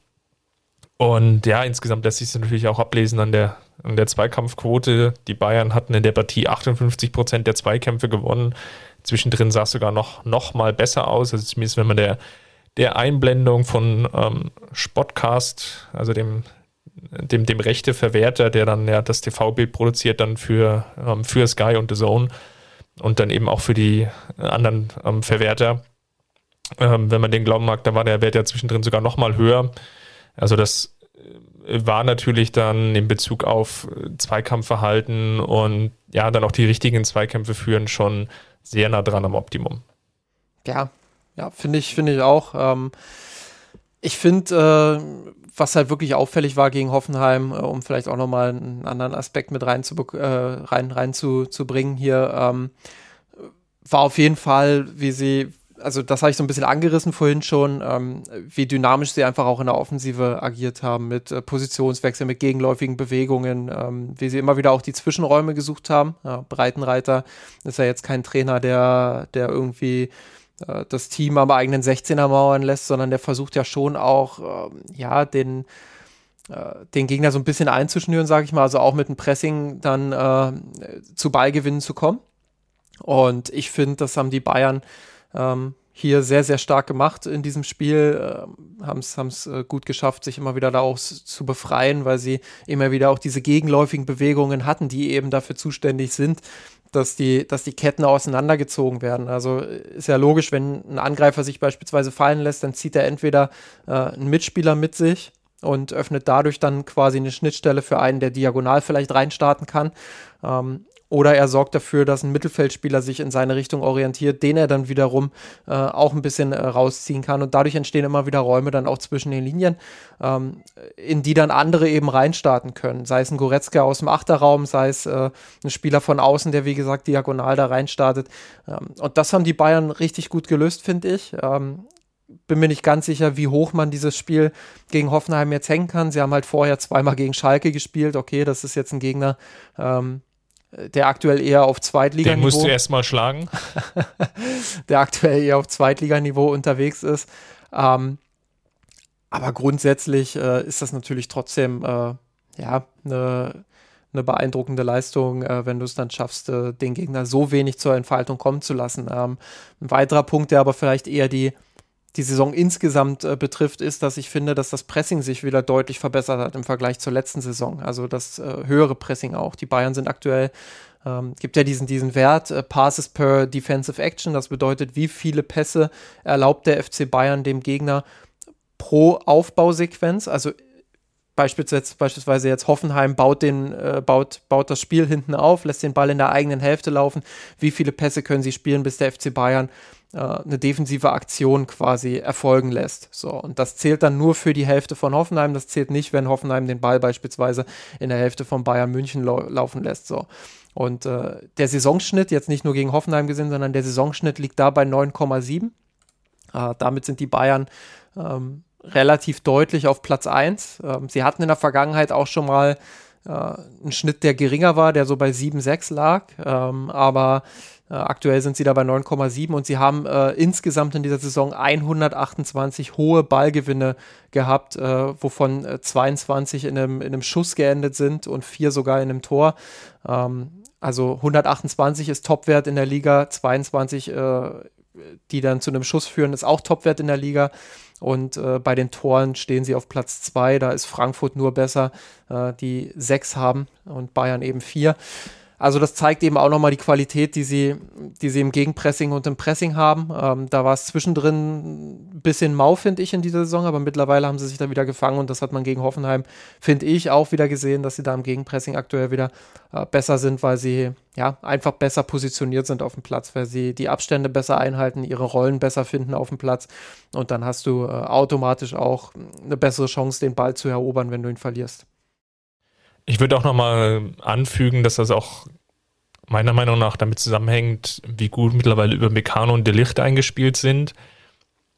S1: Und ja, insgesamt lässt sich es natürlich auch ablesen an der, an der Zweikampfquote. Die Bayern hatten in der Partie 58 Prozent der Zweikämpfe gewonnen. Zwischendrin sah es sogar noch, noch mal besser aus. Also zumindest wenn man der der Einblendung von ähm, Spotcast, also dem, dem, dem Rechteverwerter, der dann ja das TV-Bild produziert, dann für, ähm, für Sky und The Zone und dann eben auch für die anderen ähm, Verwerter. Ähm, wenn man den glauben mag, da war der Wert ja zwischendrin sogar nochmal höher. Also das äh, war natürlich dann in Bezug auf Zweikampfverhalten und ja, dann auch die richtigen Zweikämpfe führen schon sehr nah dran am Optimum.
S2: Ja, ja, finde ich, finde ich auch. Ähm, ich finde, äh, was halt wirklich auffällig war gegen Hoffenheim, äh, um vielleicht auch nochmal einen anderen Aspekt mit rein, zu, äh, rein, rein zu, zu hier, ähm, war auf jeden Fall, wie sie, also das habe ich so ein bisschen angerissen vorhin schon, ähm, wie dynamisch sie einfach auch in der Offensive agiert haben, mit äh, Positionswechsel, mit gegenläufigen Bewegungen, ähm, wie sie immer wieder auch die Zwischenräume gesucht haben. Ja, Breitenreiter ist ja jetzt kein Trainer, der, der irgendwie äh, das Team am eigenen 16er mauern lässt, sondern der versucht ja schon auch, ähm, ja, den, äh, den Gegner so ein bisschen einzuschnüren, sage ich mal, also auch mit dem Pressing dann äh, zu Ballgewinnen zu kommen. Und ich finde, das haben die Bayern ähm, hier sehr, sehr stark gemacht in diesem Spiel, äh, haben es äh, gut geschafft, sich immer wieder da auch zu befreien, weil sie immer wieder auch diese gegenläufigen Bewegungen hatten, die eben dafür zuständig sind, dass die, dass die Ketten auseinandergezogen werden. Also ist ja logisch, wenn ein Angreifer sich beispielsweise fallen lässt, dann zieht er entweder äh, einen Mitspieler mit sich und öffnet dadurch dann quasi eine Schnittstelle für einen, der diagonal vielleicht reinstarten kann. Ähm, oder er sorgt dafür, dass ein Mittelfeldspieler sich in seine Richtung orientiert, den er dann wiederum äh, auch ein bisschen äh, rausziehen kann. Und dadurch entstehen immer wieder Räume dann auch zwischen den Linien, ähm, in die dann andere eben reinstarten können. Sei es ein Goretzka aus dem Achterraum, sei es äh, ein Spieler von außen, der wie gesagt diagonal da reinstartet. Ähm, und das haben die Bayern richtig gut gelöst, finde ich. Ähm, bin mir nicht ganz sicher, wie hoch man dieses Spiel gegen Hoffenheim jetzt hängen kann. Sie haben halt vorher zweimal gegen Schalke gespielt. Okay, das ist jetzt ein Gegner, ähm, der aktuell eher auf Zweitliganiveau.
S1: Den musst du erstmal schlagen.
S2: der aktuell eher auf Zweitliganiveau unterwegs ist. Ähm, aber grundsätzlich äh, ist das natürlich trotzdem äh, ja eine eine beeindruckende Leistung, äh, wenn du es dann schaffst, äh, den Gegner so wenig zur Entfaltung kommen zu lassen. Ähm, ein weiterer Punkt, der aber vielleicht eher die die Saison insgesamt äh, betrifft, ist, dass ich finde, dass das Pressing sich wieder deutlich verbessert hat im Vergleich zur letzten Saison. Also das äh, höhere Pressing auch. Die Bayern sind aktuell, ähm, gibt ja diesen, diesen Wert, äh, Passes per Defensive Action. Das bedeutet, wie viele Pässe erlaubt der FC Bayern dem Gegner pro Aufbausequenz. Also beispielsweise, beispielsweise jetzt Hoffenheim baut, den, äh, baut, baut das Spiel hinten auf, lässt den Ball in der eigenen Hälfte laufen. Wie viele Pässe können sie spielen, bis der FC Bayern äh, eine defensive Aktion quasi erfolgen lässt. So, und das zählt dann nur für die Hälfte von Hoffenheim. Das zählt nicht, wenn Hoffenheim den Ball beispielsweise in der Hälfte von Bayern München lau laufen lässt. So. Und äh, der Saisonschnitt, jetzt nicht nur gegen Hoffenheim gesehen, sondern der Saisonschnitt liegt da bei 9,7. Äh, damit sind die Bayern ähm, relativ deutlich auf Platz 1. Ähm, sie hatten in der Vergangenheit auch schon mal äh, einen Schnitt, der geringer war, der so bei 7,6 lag. Ähm, aber aktuell sind sie da bei 9,7 und sie haben äh, insgesamt in dieser Saison 128 hohe Ballgewinne gehabt, äh, wovon 22 äh, in einem, in einem Schuss geendet sind und vier sogar in einem Tor. Ähm, also 128 ist Topwert in der Liga, 22, äh, die dann zu einem Schuss führen, ist auch Topwert in der Liga. Und äh, bei den Toren stehen sie auf Platz 2. Da ist Frankfurt nur besser, die sechs haben und Bayern eben vier. Also das zeigt eben auch nochmal die Qualität, die sie, die sie im Gegenpressing und im Pressing haben. Ähm, da war es zwischendrin ein bisschen mau, finde ich, in dieser Saison, aber mittlerweile haben sie sich da wieder gefangen und das hat man gegen Hoffenheim, finde ich, auch wieder gesehen, dass sie da im Gegenpressing aktuell wieder äh, besser sind, weil sie ja einfach besser positioniert sind auf dem Platz, weil sie die Abstände besser einhalten, ihre Rollen besser finden auf dem Platz und dann hast du äh, automatisch auch eine bessere Chance, den Ball zu erobern, wenn du ihn verlierst.
S1: Ich würde auch nochmal anfügen, dass das auch meiner Meinung nach damit zusammenhängt, wie gut mittlerweile über Meccano und Delicht eingespielt sind.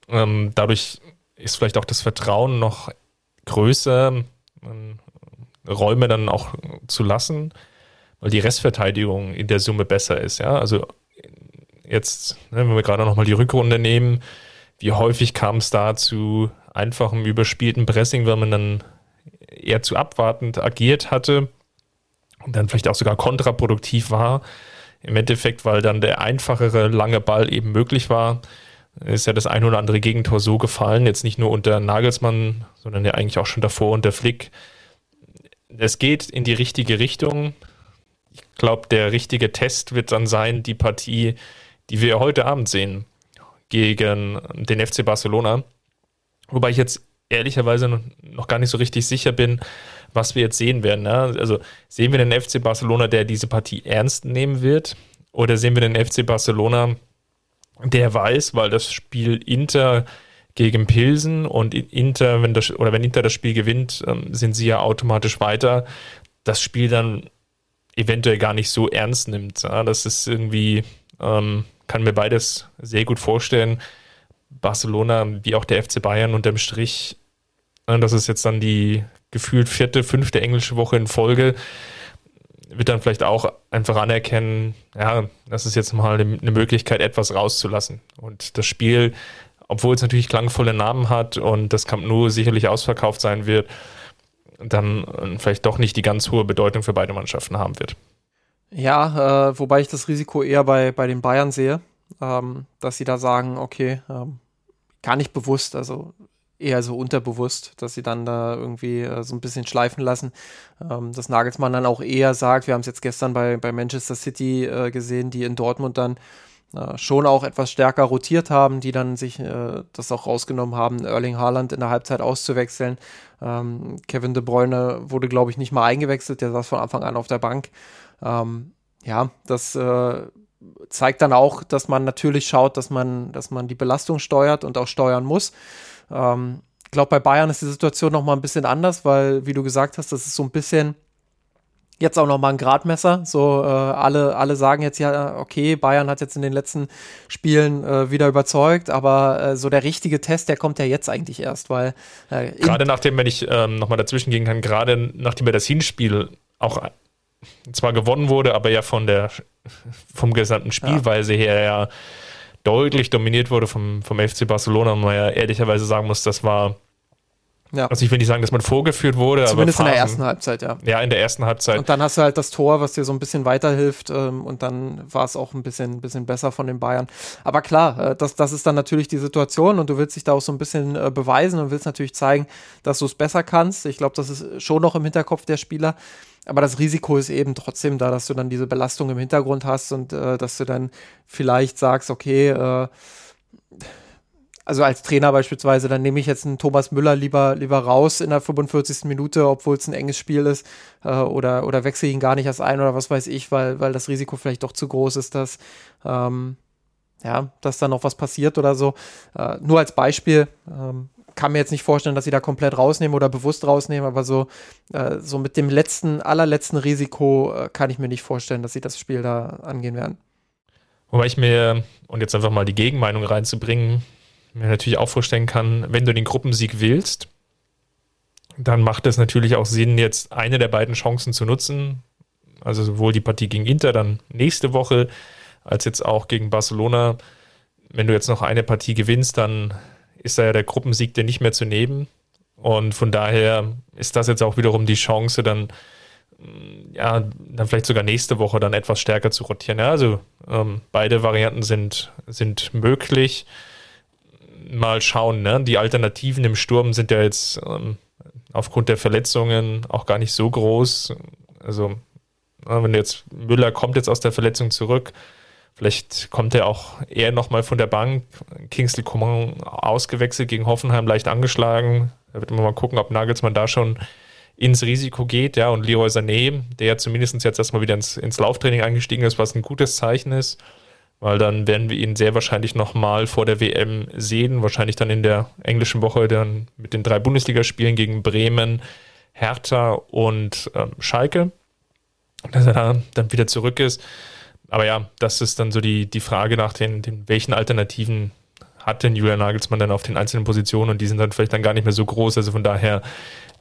S1: Ähm, dadurch ist vielleicht auch das Vertrauen noch größer, ähm, Räume dann auch zu lassen, weil die Restverteidigung in der Summe besser ist. Ja, also jetzt, ne, wenn wir gerade nochmal die Rückrunde nehmen, wie häufig kam es da zu einfachem überspielten Pressing, weil man dann eher zu abwartend agiert hatte und dann vielleicht auch sogar kontraproduktiv war. Im Endeffekt, weil dann der einfachere lange Ball eben möglich war, ist ja das ein oder andere Gegentor so gefallen. Jetzt nicht nur unter Nagelsmann, sondern ja eigentlich auch schon davor unter Flick. Es geht in die richtige Richtung. Ich glaube, der richtige Test wird dann sein, die Partie, die wir heute Abend sehen, gegen den FC Barcelona. Wobei ich jetzt ehrlicherweise noch gar nicht so richtig sicher bin, was wir jetzt sehen werden. Ne? Also sehen wir den FC Barcelona, der diese Partie ernst nehmen wird? Oder sehen wir den FC Barcelona, der weiß, weil das Spiel Inter gegen Pilsen und Inter, wenn das, oder wenn Inter das Spiel gewinnt, ähm, sind sie ja automatisch weiter, das Spiel dann eventuell gar nicht so ernst nimmt. Ja? Das ist irgendwie, ähm, kann mir beides sehr gut vorstellen. Barcelona wie auch der FC Bayern unterm Strich das ist jetzt dann die gefühlt vierte, fünfte englische Woche in Folge. Wird dann vielleicht auch einfach anerkennen, ja, das ist jetzt mal eine Möglichkeit, etwas rauszulassen. Und das Spiel, obwohl es natürlich klangvolle Namen hat und das Camp Nou sicherlich ausverkauft sein wird, dann vielleicht doch nicht die ganz hohe Bedeutung für beide Mannschaften haben wird.
S2: Ja, äh, wobei ich das Risiko eher bei, bei den Bayern sehe, ähm, dass sie da sagen, okay, ähm, gar nicht bewusst, also eher so unterbewusst, dass sie dann da irgendwie äh, so ein bisschen schleifen lassen. Ähm, dass Nagelsmann dann auch eher sagt, wir haben es jetzt gestern bei, bei Manchester City äh, gesehen, die in Dortmund dann äh, schon auch etwas stärker rotiert haben, die dann sich äh, das auch rausgenommen haben, Erling Haaland in der Halbzeit auszuwechseln. Ähm, Kevin De Bruyne wurde, glaube ich, nicht mal eingewechselt, der saß von Anfang an auf der Bank. Ähm, ja, das äh, zeigt dann auch, dass man natürlich schaut, dass man, dass man die Belastung steuert und auch steuern muss. Ähm, ich glaube, bei Bayern ist die Situation noch mal ein bisschen anders, weil, wie du gesagt hast, das ist so ein bisschen jetzt auch noch mal ein Gradmesser. So äh, alle, alle sagen jetzt ja, okay, Bayern hat jetzt in den letzten Spielen äh, wieder überzeugt, aber äh, so der richtige Test, der kommt ja jetzt eigentlich erst, weil
S1: äh, gerade nachdem, wenn ich ähm, noch mal dazwischen gehen kann, gerade nachdem er das Hinspiel auch zwar gewonnen wurde, aber ja von der vom gesamten Spielweise ja. her ja deutlich dominiert wurde vom, vom FC Barcelona und man ja ehrlicherweise sagen muss, das war ja. Also ich will nicht sagen, dass man vorgeführt wurde,
S2: Zumindest aber. Zumindest in der ersten Halbzeit, ja.
S1: Ja, in der ersten Halbzeit.
S2: Und dann hast du halt das Tor, was dir so ein bisschen weiterhilft ähm, und dann war es auch ein bisschen, bisschen besser von den Bayern. Aber klar, äh, das, das ist dann natürlich die Situation und du willst dich da auch so ein bisschen äh, beweisen und willst natürlich zeigen, dass du es besser kannst. Ich glaube, das ist schon noch im Hinterkopf der Spieler. Aber das Risiko ist eben trotzdem da, dass du dann diese Belastung im Hintergrund hast und äh, dass du dann vielleicht sagst, okay, äh, also als Trainer beispielsweise, dann nehme ich jetzt einen Thomas Müller lieber, lieber raus in der 45. Minute, obwohl es ein enges Spiel ist, äh, oder, oder wechsle ihn gar nicht erst ein oder was weiß ich, weil, weil das Risiko vielleicht doch zu groß ist, dass, ähm, ja, dass da noch was passiert oder so. Äh, nur als Beispiel, ähm, kann mir jetzt nicht vorstellen, dass sie da komplett rausnehmen oder bewusst rausnehmen, aber so, äh, so mit dem letzten, allerletzten Risiko äh, kann ich mir nicht vorstellen, dass sie das Spiel da angehen werden.
S1: Wobei ich mir, und jetzt einfach mal die Gegenmeinung reinzubringen, mir natürlich auch vorstellen kann, wenn du den Gruppensieg willst, dann macht es natürlich auch Sinn, jetzt eine der beiden Chancen zu nutzen. Also sowohl die Partie gegen Inter dann nächste Woche, als jetzt auch gegen Barcelona. Wenn du jetzt noch eine Partie gewinnst, dann ist da ja der Gruppensieg dir nicht mehr zu nehmen. Und von daher ist das jetzt auch wiederum die Chance, dann mm, ja, dann vielleicht sogar nächste Woche dann etwas stärker zu rotieren. Ja, also ähm, beide Varianten sind, sind möglich. Mal schauen, ne? Die Alternativen im Sturm sind ja jetzt ähm, aufgrund der Verletzungen auch gar nicht so groß. Also Wenn jetzt Müller kommt jetzt aus der Verletzung zurück, vielleicht kommt er auch eher nochmal von der Bank. Kingsley Coman ausgewechselt gegen Hoffenheim, leicht angeschlagen. Da wird man mal gucken, ob Nagelsmann da schon ins Risiko geht, ja, und Leroy Sané, der zumindest jetzt erstmal wieder ins, ins Lauftraining eingestiegen ist, was ein gutes Zeichen ist, weil dann werden wir ihn sehr wahrscheinlich nochmal vor der WM sehen, wahrscheinlich dann in der englischen Woche dann mit den drei Bundesligaspielen gegen Bremen, Hertha und ähm, Schalke, dass er da dann wieder zurück ist. Aber ja, das ist dann so die, die Frage nach den, den welchen Alternativen hat denn Julian Nagelsmann dann auf den einzelnen Positionen und die sind dann vielleicht dann gar nicht mehr so groß. Also von daher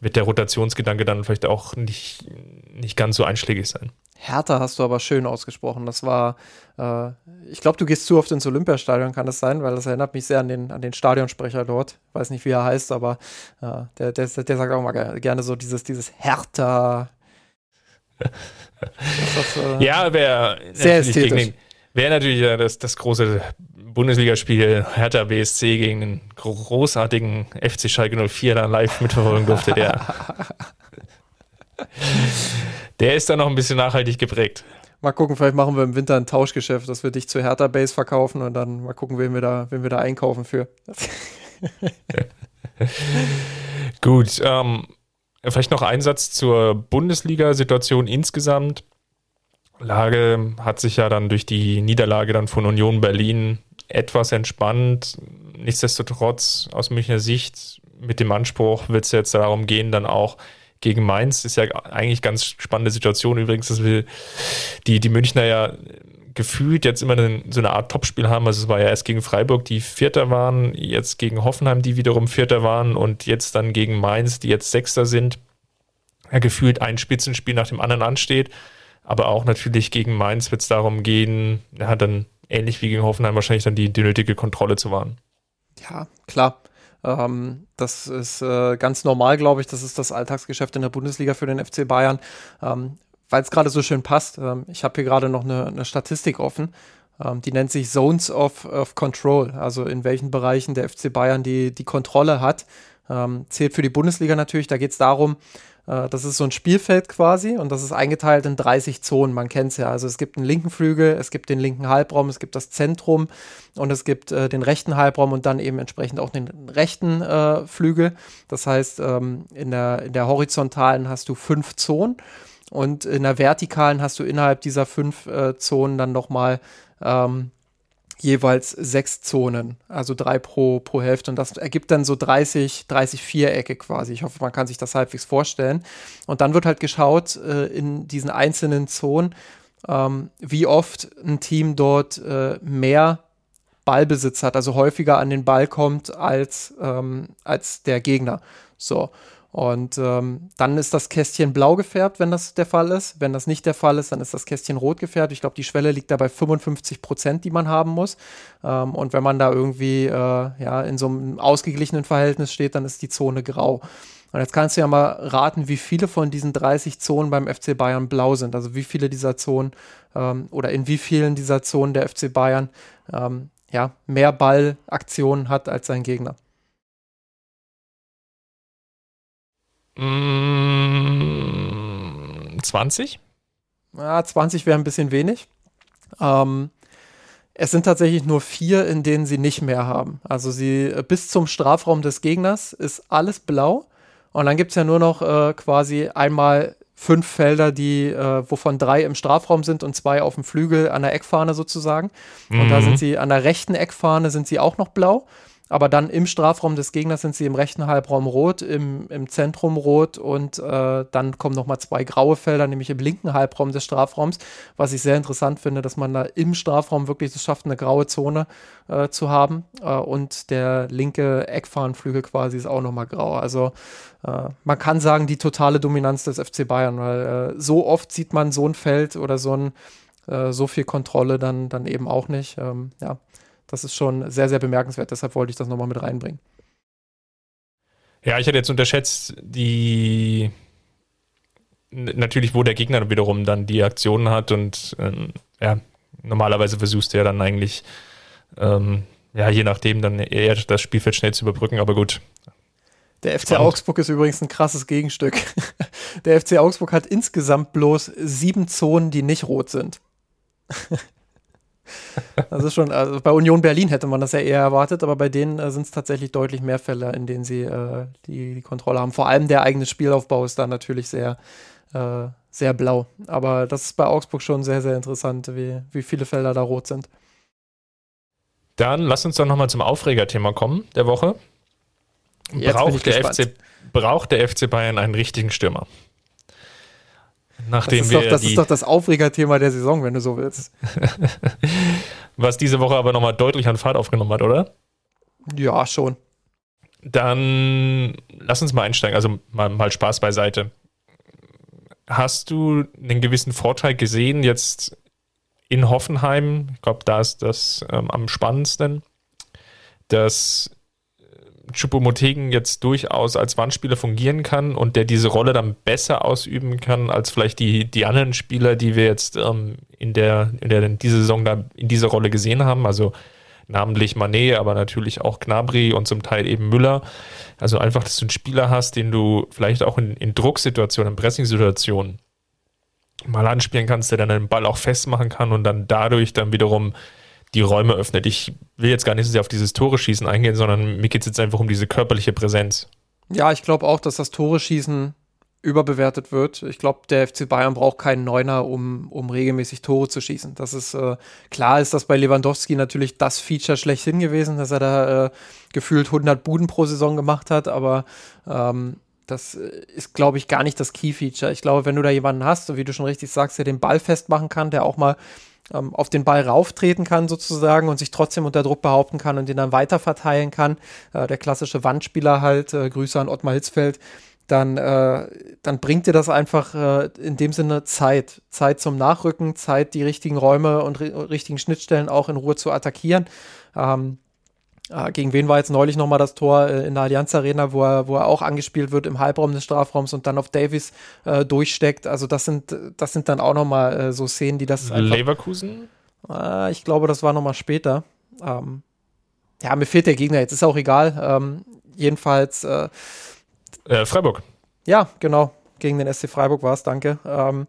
S1: wird der Rotationsgedanke dann vielleicht auch nicht, nicht ganz so einschlägig sein.
S2: Hertha hast du aber schön ausgesprochen. Das war, äh, ich glaube, du gehst zu oft ins Olympiastadion, kann das sein, weil das erinnert mich sehr an den, an den Stadionsprecher dort. Weiß nicht, wie er heißt, aber äh, der, der, der sagt auch mal gerne so dieses, dieses Hertha.
S1: Das, äh, ja, wäre sehr ästhetisch. Wäre natürlich das, das große Bundesligaspiel Hertha BSC gegen den großartigen FC Schalke 04 da live mitverfolgen durfte, der, der ist da noch ein bisschen nachhaltig geprägt.
S2: Mal gucken, vielleicht machen wir im Winter ein Tauschgeschäft, dass wir dich zu Hertha Base verkaufen und dann mal gucken, wen wir da, wen wir da einkaufen für.
S1: Gut, ähm, vielleicht noch ein Satz zur Bundesliga-Situation insgesamt. Lage hat sich ja dann durch die Niederlage dann von Union Berlin etwas entspannt. Nichtsdestotrotz aus Münchner Sicht mit dem Anspruch wird es jetzt darum gehen, dann auch gegen Mainz. Ist ja eigentlich ganz spannende Situation übrigens, dass wir die, die Münchner ja gefühlt jetzt immer so eine Art Topspiel haben. Also es war ja erst gegen Freiburg, die Vierter waren, jetzt gegen Hoffenheim, die wiederum Vierter waren und jetzt dann gegen Mainz, die jetzt Sechster sind. Ja, gefühlt ein Spitzenspiel nach dem anderen ansteht. Aber auch natürlich gegen Mainz wird es darum gehen, ja, dann ähnlich wie gegen Hoffenheim wahrscheinlich dann die, die nötige Kontrolle zu wahren.
S2: Ja, klar. Ähm, das ist äh, ganz normal, glaube ich. Das ist das Alltagsgeschäft in der Bundesliga für den FC Bayern. Ähm, Weil es gerade so schön passt. Ähm, ich habe hier gerade noch eine, eine, Statistik offen. Ähm, die nennt sich Zones of, of Control. Also in welchen Bereichen der FC Bayern die, die Kontrolle hat. Ähm, zählt für die Bundesliga natürlich. Da geht es darum, das ist so ein Spielfeld quasi und das ist eingeteilt in 30 Zonen. Man kennt es ja. Also es gibt einen linken Flügel, es gibt den linken Halbraum, es gibt das Zentrum und es gibt äh, den rechten Halbraum und dann eben entsprechend auch den rechten äh, Flügel. Das heißt, ähm, in, der, in der horizontalen hast du fünf Zonen und in der vertikalen hast du innerhalb dieser fünf äh, Zonen dann nochmal ähm, jeweils sechs Zonen, also drei pro, pro Hälfte. Und das ergibt dann so 30, 30 Vierecke quasi. Ich hoffe, man kann sich das halbwegs vorstellen. Und dann wird halt geschaut äh, in diesen einzelnen Zonen, ähm, wie oft ein Team dort äh, mehr Ballbesitz hat, also häufiger an den Ball kommt als, ähm, als der Gegner. So. Und ähm, dann ist das Kästchen blau gefärbt, wenn das der Fall ist. Wenn das nicht der Fall ist, dann ist das Kästchen rot gefärbt. Ich glaube, die Schwelle liegt da bei 55 Prozent, die man haben muss. Ähm, und wenn man da irgendwie äh, ja, in so einem ausgeglichenen Verhältnis steht, dann ist die Zone grau. Und jetzt kannst du ja mal raten, wie viele von diesen 30 Zonen beim FC Bayern blau sind. Also wie viele dieser Zonen ähm, oder in wie vielen dieser Zonen der FC Bayern ähm, ja, mehr Ballaktionen hat als sein Gegner.
S1: 20?
S2: Mm, ja, 20 wäre ein bisschen wenig. Ähm, es sind tatsächlich nur vier, in denen sie nicht mehr haben. Also sie äh, bis zum Strafraum des Gegners ist alles blau. Und dann gibt es ja nur noch äh, quasi einmal fünf Felder, die, äh, wovon drei im Strafraum sind und zwei auf dem Flügel an der Eckfahne sozusagen. Und mhm. da sind sie an der rechten Eckfahne sind sie auch noch blau aber dann im Strafraum des Gegners sind sie im rechten Halbraum rot, im, im Zentrum rot und äh, dann kommen nochmal zwei graue Felder, nämlich im linken Halbraum des Strafraums, was ich sehr interessant finde, dass man da im Strafraum wirklich es schafft, eine graue Zone äh, zu haben äh, und der linke Eckfahnenflügel quasi ist auch nochmal grau. Also äh, man kann sagen, die totale Dominanz des FC Bayern, weil äh, so oft sieht man so ein Feld oder so ein äh, so viel Kontrolle dann, dann eben auch nicht. Ähm, ja, das ist schon sehr, sehr bemerkenswert. Deshalb wollte ich das nochmal mit reinbringen.
S1: Ja, ich hatte jetzt unterschätzt, die natürlich, wo der Gegner wiederum dann die Aktionen hat und ähm, ja, normalerweise versuchst du ja dann eigentlich, ähm, ja, je nachdem dann eher das Spielfeld schnell zu überbrücken, aber gut.
S2: Der FC Augsburg ist übrigens ein krasses Gegenstück. Der FC Augsburg hat insgesamt bloß sieben Zonen, die nicht rot sind. Das ist schon, also bei Union Berlin hätte man das ja eher erwartet, aber bei denen äh, sind es tatsächlich deutlich mehr Fälle, in denen sie äh, die, die, Kontrolle haben. Vor allem der eigene Spielaufbau ist da natürlich sehr, äh, sehr blau. Aber das ist bei Augsburg schon sehr, sehr interessant, wie, wie viele Felder da rot sind.
S1: Dann lass uns doch nochmal zum Aufregerthema kommen der Woche. Braucht der, FC, braucht der FC Bayern einen richtigen Stürmer?
S2: Nachdem das ist, doch, das, ist doch das Aufregerthema der Saison, wenn du so willst.
S1: Was diese Woche aber nochmal deutlich an Fahrt aufgenommen hat, oder?
S2: Ja, schon.
S1: Dann lass uns mal einsteigen, also mal, mal Spaß beiseite. Hast du einen gewissen Vorteil gesehen jetzt in Hoffenheim? Ich glaube, da ist das ähm, am spannendsten, dass Choupo-Motegen jetzt durchaus als Wandspieler fungieren kann und der diese Rolle dann besser ausüben kann als vielleicht die, die anderen Spieler, die wir jetzt ähm, in der, in der in dieser Saison da in dieser Rolle gesehen haben. Also namentlich Manet, aber natürlich auch Gnabry und zum Teil eben Müller. Also einfach, dass du einen Spieler hast, den du vielleicht auch in, in Drucksituationen, in Pressingsituationen mal anspielen kannst, der dann den Ball auch festmachen kann und dann dadurch dann wiederum die Räume öffnet. Ich will jetzt gar nicht so sehr auf dieses Tore schießen eingehen, sondern mir geht es jetzt einfach um diese körperliche Präsenz.
S2: Ja, ich glaube auch, dass das Tore schießen überbewertet wird. Ich glaube, der FC Bayern braucht keinen Neuner, um, um regelmäßig Tore zu schießen. Das ist äh, klar, ist das bei Lewandowski natürlich das Feature schlechthin gewesen, dass er da äh, gefühlt 100 Buden pro Saison gemacht hat, aber ähm, das ist, glaube ich, gar nicht das Key-Feature. Ich glaube, wenn du da jemanden hast, wie du schon richtig sagst, der den Ball festmachen kann, der auch mal ähm, auf den Ball rauftreten kann sozusagen und sich trotzdem unter Druck behaupten kann und den dann weiter verteilen kann. Äh, der klassische Wandspieler halt, äh, Grüße an Ottmar Hitzfeld, dann, äh, dann bringt dir das einfach äh, in dem Sinne Zeit. Zeit zum Nachrücken, Zeit, die richtigen Räume und richtigen Schnittstellen auch in Ruhe zu attackieren. Ähm, äh, gegen wen war jetzt neulich nochmal das Tor äh, in der Allianz Arena, wo er, wo er auch angespielt wird im Halbraum des Strafraums und dann auf Davies äh, durchsteckt. Also das sind, das sind dann auch nochmal äh, so Szenen, die das.
S1: Einfach, Leverkusen?
S2: Äh, ich glaube, das war nochmal später. Ähm, ja, mir fehlt der Gegner, jetzt ist auch egal. Ähm, jedenfalls. Äh,
S1: äh, Freiburg.
S2: Ja, genau. Gegen den SC Freiburg war es, danke. Ähm,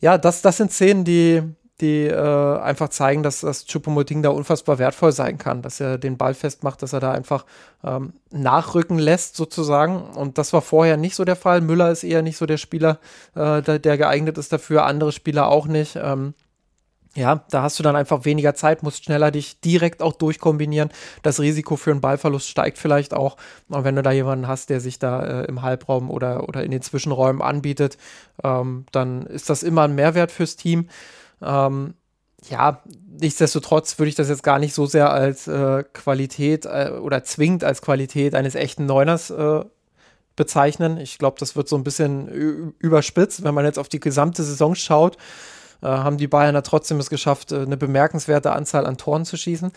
S2: ja, das, das sind Szenen, die, die äh, einfach zeigen, dass das Chupomoting da unfassbar wertvoll sein kann, dass er den Ball festmacht, dass er da einfach ähm, nachrücken lässt sozusagen. Und das war vorher nicht so der Fall. Müller ist eher nicht so der Spieler, äh, der, der, geeignet ist dafür, andere Spieler auch nicht. Ähm, ja, da hast du dann einfach weniger Zeit, musst schneller dich direkt auch durchkombinieren. Das Risiko für einen Ballverlust steigt vielleicht auch. Und wenn du da jemanden hast, der sich da äh, im Halbraum oder, oder in den Zwischenräumen anbietet, ähm, dann ist das immer ein Mehrwert fürs Team. Ähm, ja, nichtsdestotrotz würde ich das jetzt gar nicht so sehr als äh, Qualität äh, oder zwingend als Qualität eines echten Neuners äh, bezeichnen. Ich glaube, das wird so ein bisschen überspitzt, wenn man jetzt auf die gesamte Saison schaut. Äh, haben die Bayern trotzdem es geschafft, äh, eine bemerkenswerte Anzahl an Toren zu schießen.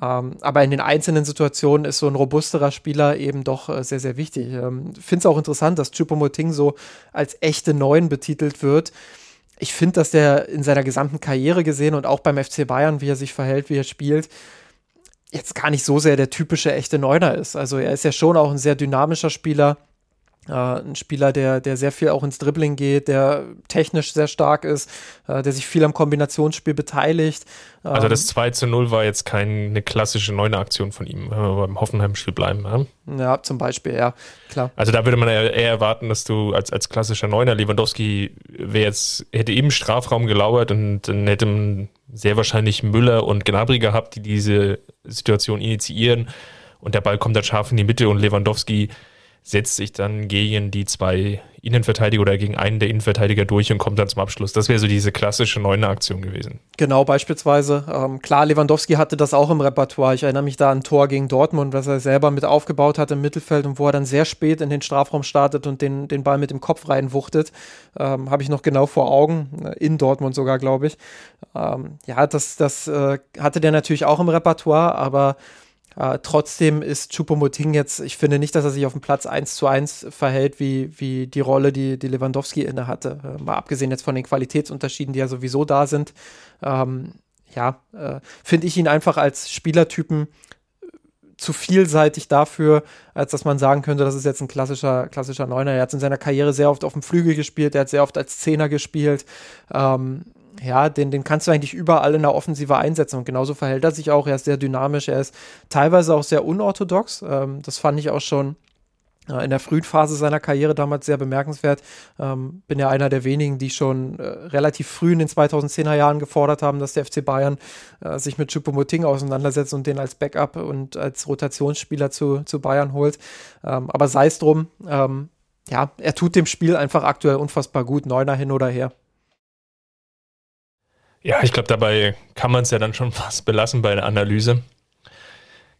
S2: Ähm, aber in den einzelnen Situationen ist so ein robusterer Spieler eben doch äh, sehr, sehr wichtig. Ähm, Finde es auch interessant, dass Chupomoting so als echte Neun betitelt wird ich finde, dass der in seiner gesamten Karriere gesehen und auch beim FC Bayern, wie er sich verhält, wie er spielt, jetzt gar nicht so sehr der typische echte Neuner ist. Also er ist ja schon auch ein sehr dynamischer Spieler, ein Spieler, der, der sehr viel auch ins Dribbling geht, der technisch sehr stark ist, äh, der sich viel am Kombinationsspiel beteiligt.
S1: Also das 2 ähm, zu 0 war jetzt keine klassische neune Aktion von ihm, wenn wir beim Hoffenheim-Spiel bleiben. Ja?
S2: ja, zum Beispiel, ja, klar.
S1: Also da würde man eher erwarten, dass du als, als klassischer Neuner, Lewandowski wäre jetzt, hätte im Strafraum gelauert und dann hätte man sehr wahrscheinlich Müller und Gnabry gehabt, die diese Situation initiieren und der Ball kommt dann scharf in die Mitte und Lewandowski setzt sich dann gegen die zwei Innenverteidiger oder gegen einen der Innenverteidiger durch und kommt dann zum Abschluss. Das wäre so diese klassische neune Aktion gewesen.
S2: Genau, beispielsweise. Ähm, klar, Lewandowski hatte das auch im Repertoire. Ich erinnere mich da an ein Tor gegen Dortmund, was er selber mit aufgebaut hat im Mittelfeld und wo er dann sehr spät in den Strafraum startet und den, den Ball mit dem Kopf reinwuchtet. Ähm, Habe ich noch genau vor Augen. Äh, in Dortmund sogar, glaube ich. Ähm, ja, das, das äh, hatte der natürlich auch im Repertoire, aber äh, trotzdem ist Chupomoting jetzt, ich finde nicht, dass er sich auf dem Platz 1 zu 1 verhält, wie, wie die Rolle, die, die Lewandowski inne hatte. Äh, mal abgesehen jetzt von den Qualitätsunterschieden, die ja sowieso da sind. Ähm, ja, äh, finde ich ihn einfach als Spielertypen zu vielseitig dafür, als dass man sagen könnte, das ist jetzt ein klassischer, klassischer Neuner. Er hat in seiner Karriere sehr oft auf dem Flügel gespielt, er hat sehr oft als Zehner gespielt. Ähm, ja, den, den kannst du eigentlich überall in der Offensive einsetzen und genauso verhält er sich auch. Er ist sehr dynamisch, er ist teilweise auch sehr unorthodox. Ähm, das fand ich auch schon äh, in der frühen Phase seiner Karriere damals sehr bemerkenswert. Ähm, bin ja einer der wenigen, die schon äh, relativ früh in den 2010er Jahren gefordert haben, dass der FC Bayern äh, sich mit Choupo-Moting auseinandersetzt und den als Backup und als Rotationsspieler zu, zu Bayern holt. Ähm, aber sei es drum, ähm, ja, er tut dem Spiel einfach aktuell unfassbar gut, Neuner hin oder her.
S1: Ja, ich glaube, dabei kann man es ja dann schon fast belassen bei der Analyse.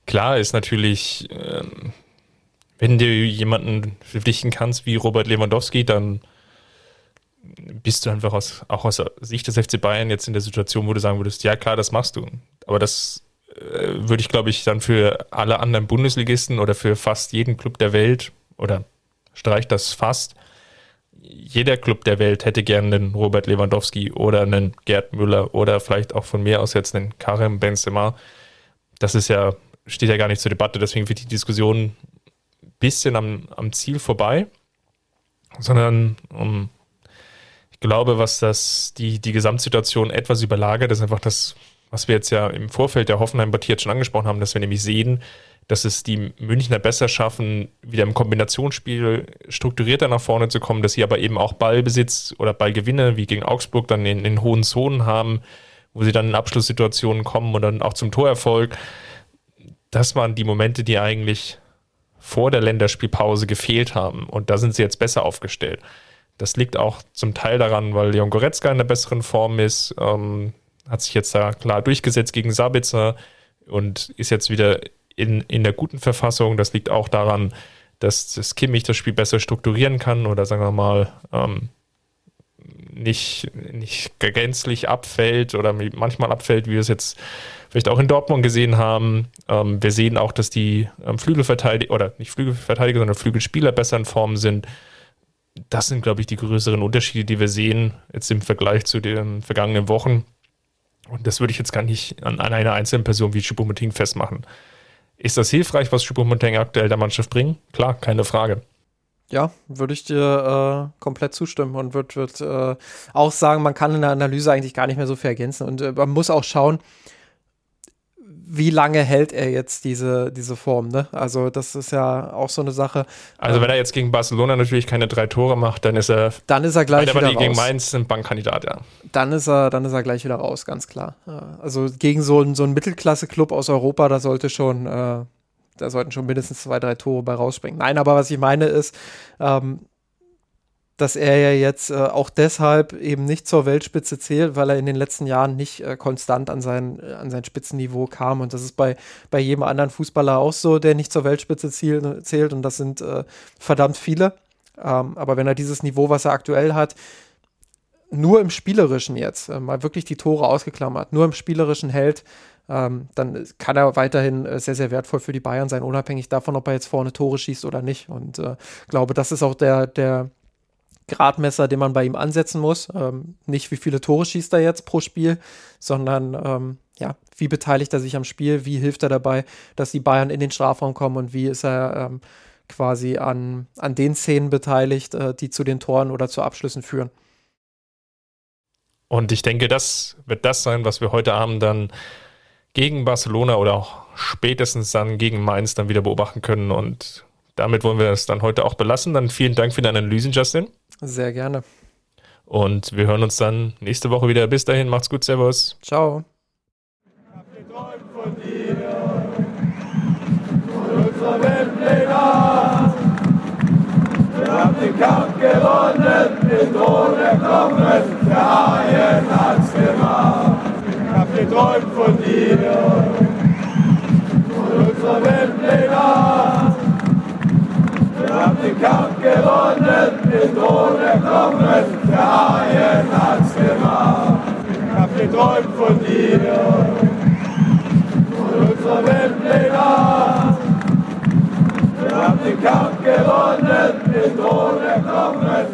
S1: Klar ist natürlich, ähm, wenn du jemanden verpflichten kannst wie Robert Lewandowski, dann bist du einfach aus, auch aus Sicht des FC Bayern jetzt in der Situation, wo du sagen würdest, ja klar, das machst du. Aber das äh, würde ich, glaube ich, dann für alle anderen Bundesligisten oder für fast jeden Club der Welt oder streicht das fast, jeder Club der Welt hätte gerne einen Robert Lewandowski oder einen Gerd Müller oder vielleicht auch von mir aus jetzt einen Karim Benzema. Das ist ja, steht ja gar nicht zur Debatte, deswegen wird die Diskussion ein bisschen am, am Ziel vorbei, sondern um, ich glaube, was das, die, die Gesamtsituation etwas überlagert, ist einfach das, was wir jetzt ja im Vorfeld der Hoffenheim-Partie jetzt schon angesprochen haben, dass wir nämlich sehen, dass es die Münchner besser schaffen, wieder im Kombinationsspiel strukturierter nach vorne zu kommen, dass sie aber eben auch Ballbesitz oder Ballgewinne wie gegen Augsburg dann in, in hohen Zonen haben, wo sie dann in Abschlusssituationen kommen und dann auch zum Torerfolg. Das waren die Momente, die eigentlich vor der Länderspielpause gefehlt haben. Und da sind sie jetzt besser aufgestellt. Das liegt auch zum Teil daran, weil Leon Goretzka in der besseren Form ist, ähm, hat sich jetzt da klar durchgesetzt gegen Sabitzer und ist jetzt wieder in, in der guten Verfassung. Das liegt auch daran, dass das Kimmich das Spiel besser strukturieren kann oder sagen wir mal ähm, nicht, nicht gänzlich abfällt oder manchmal abfällt, wie wir es jetzt vielleicht auch in Dortmund gesehen haben. Ähm, wir sehen auch, dass die ähm, Flügelverteidiger oder nicht Flügelverteidiger, sondern Flügelspieler besser in Form sind. Das sind, glaube ich, die größeren Unterschiede, die wir sehen jetzt im Vergleich zu den vergangenen Wochen. Und das würde ich jetzt gar nicht an, an einer einzelnen Person wie Choupo-Moting festmachen. Ist das hilfreich, was Choupo-Moting aktuell der Mannschaft bringt? Klar, keine Frage.
S2: Ja, würde ich dir äh, komplett zustimmen und würde würd, äh, auch sagen, man kann in der Analyse eigentlich gar nicht mehr so viel ergänzen. Und äh, man muss auch schauen, wie lange hält er jetzt diese, diese Form, ne? Also, das ist ja auch so eine Sache.
S1: Also, wenn er jetzt gegen Barcelona natürlich keine drei Tore macht, dann ist er.
S2: Dann ist er gleich wieder
S1: raus. gegen Mainz ein Bankkandidat, ja.
S2: Dann ist er, dann ist er gleich wieder raus, ganz klar. Also, gegen so, so einen Mittelklasse-Club aus Europa, da sollte schon, äh, da sollten schon mindestens zwei, drei Tore bei rausspringen. Nein, aber was ich meine ist, ähm, dass er ja jetzt äh, auch deshalb eben nicht zur Weltspitze zählt, weil er in den letzten Jahren nicht äh, konstant an sein, äh, an sein Spitzenniveau kam. Und das ist bei, bei jedem anderen Fußballer auch so, der nicht zur Weltspitze ziel, zählt. Und das sind äh, verdammt viele. Ähm, aber wenn er dieses Niveau, was er aktuell hat, nur im Spielerischen jetzt, äh, mal wirklich die Tore ausgeklammert, nur im Spielerischen hält, ähm, dann kann er weiterhin sehr, sehr wertvoll für die Bayern sein, unabhängig davon, ob er jetzt vorne Tore schießt oder nicht. Und äh, glaube, das ist auch der, der, Gradmesser, den man bei ihm ansetzen muss. Ähm, nicht, wie viele Tore schießt er jetzt pro Spiel, sondern ähm, ja, wie beteiligt er sich am Spiel, wie hilft er dabei, dass die Bayern in den Strafraum kommen und wie ist er ähm, quasi an, an den Szenen beteiligt, äh, die zu den Toren oder zu Abschlüssen führen.
S1: Und ich denke, das wird das sein, was wir heute Abend dann gegen Barcelona oder auch spätestens dann gegen Mainz dann wieder beobachten können. Und damit wollen wir es dann heute auch belassen. Dann vielen Dank für deine Analysen, Justin.
S2: Sehr gerne.
S1: Und wir hören uns dann nächste Woche wieder. Bis dahin, macht's gut, Servus.
S2: Ciao.
S3: Ich hab geträumt von dir, von unserer Weltpläne. Wir haben den Kampf gewonnen, den Thron erklommen, der Haien hat's gemacht. Ich hab geträumt von dir, von unserer Weltpläne. Wir haben den Kampf gewonnen, den Thron erklommen, der Haien hat's gemacht. Ich hab geträumt von dir, von unserer Weltpläne. Wir haben den Kampf gewonnen, den Thron erklommen,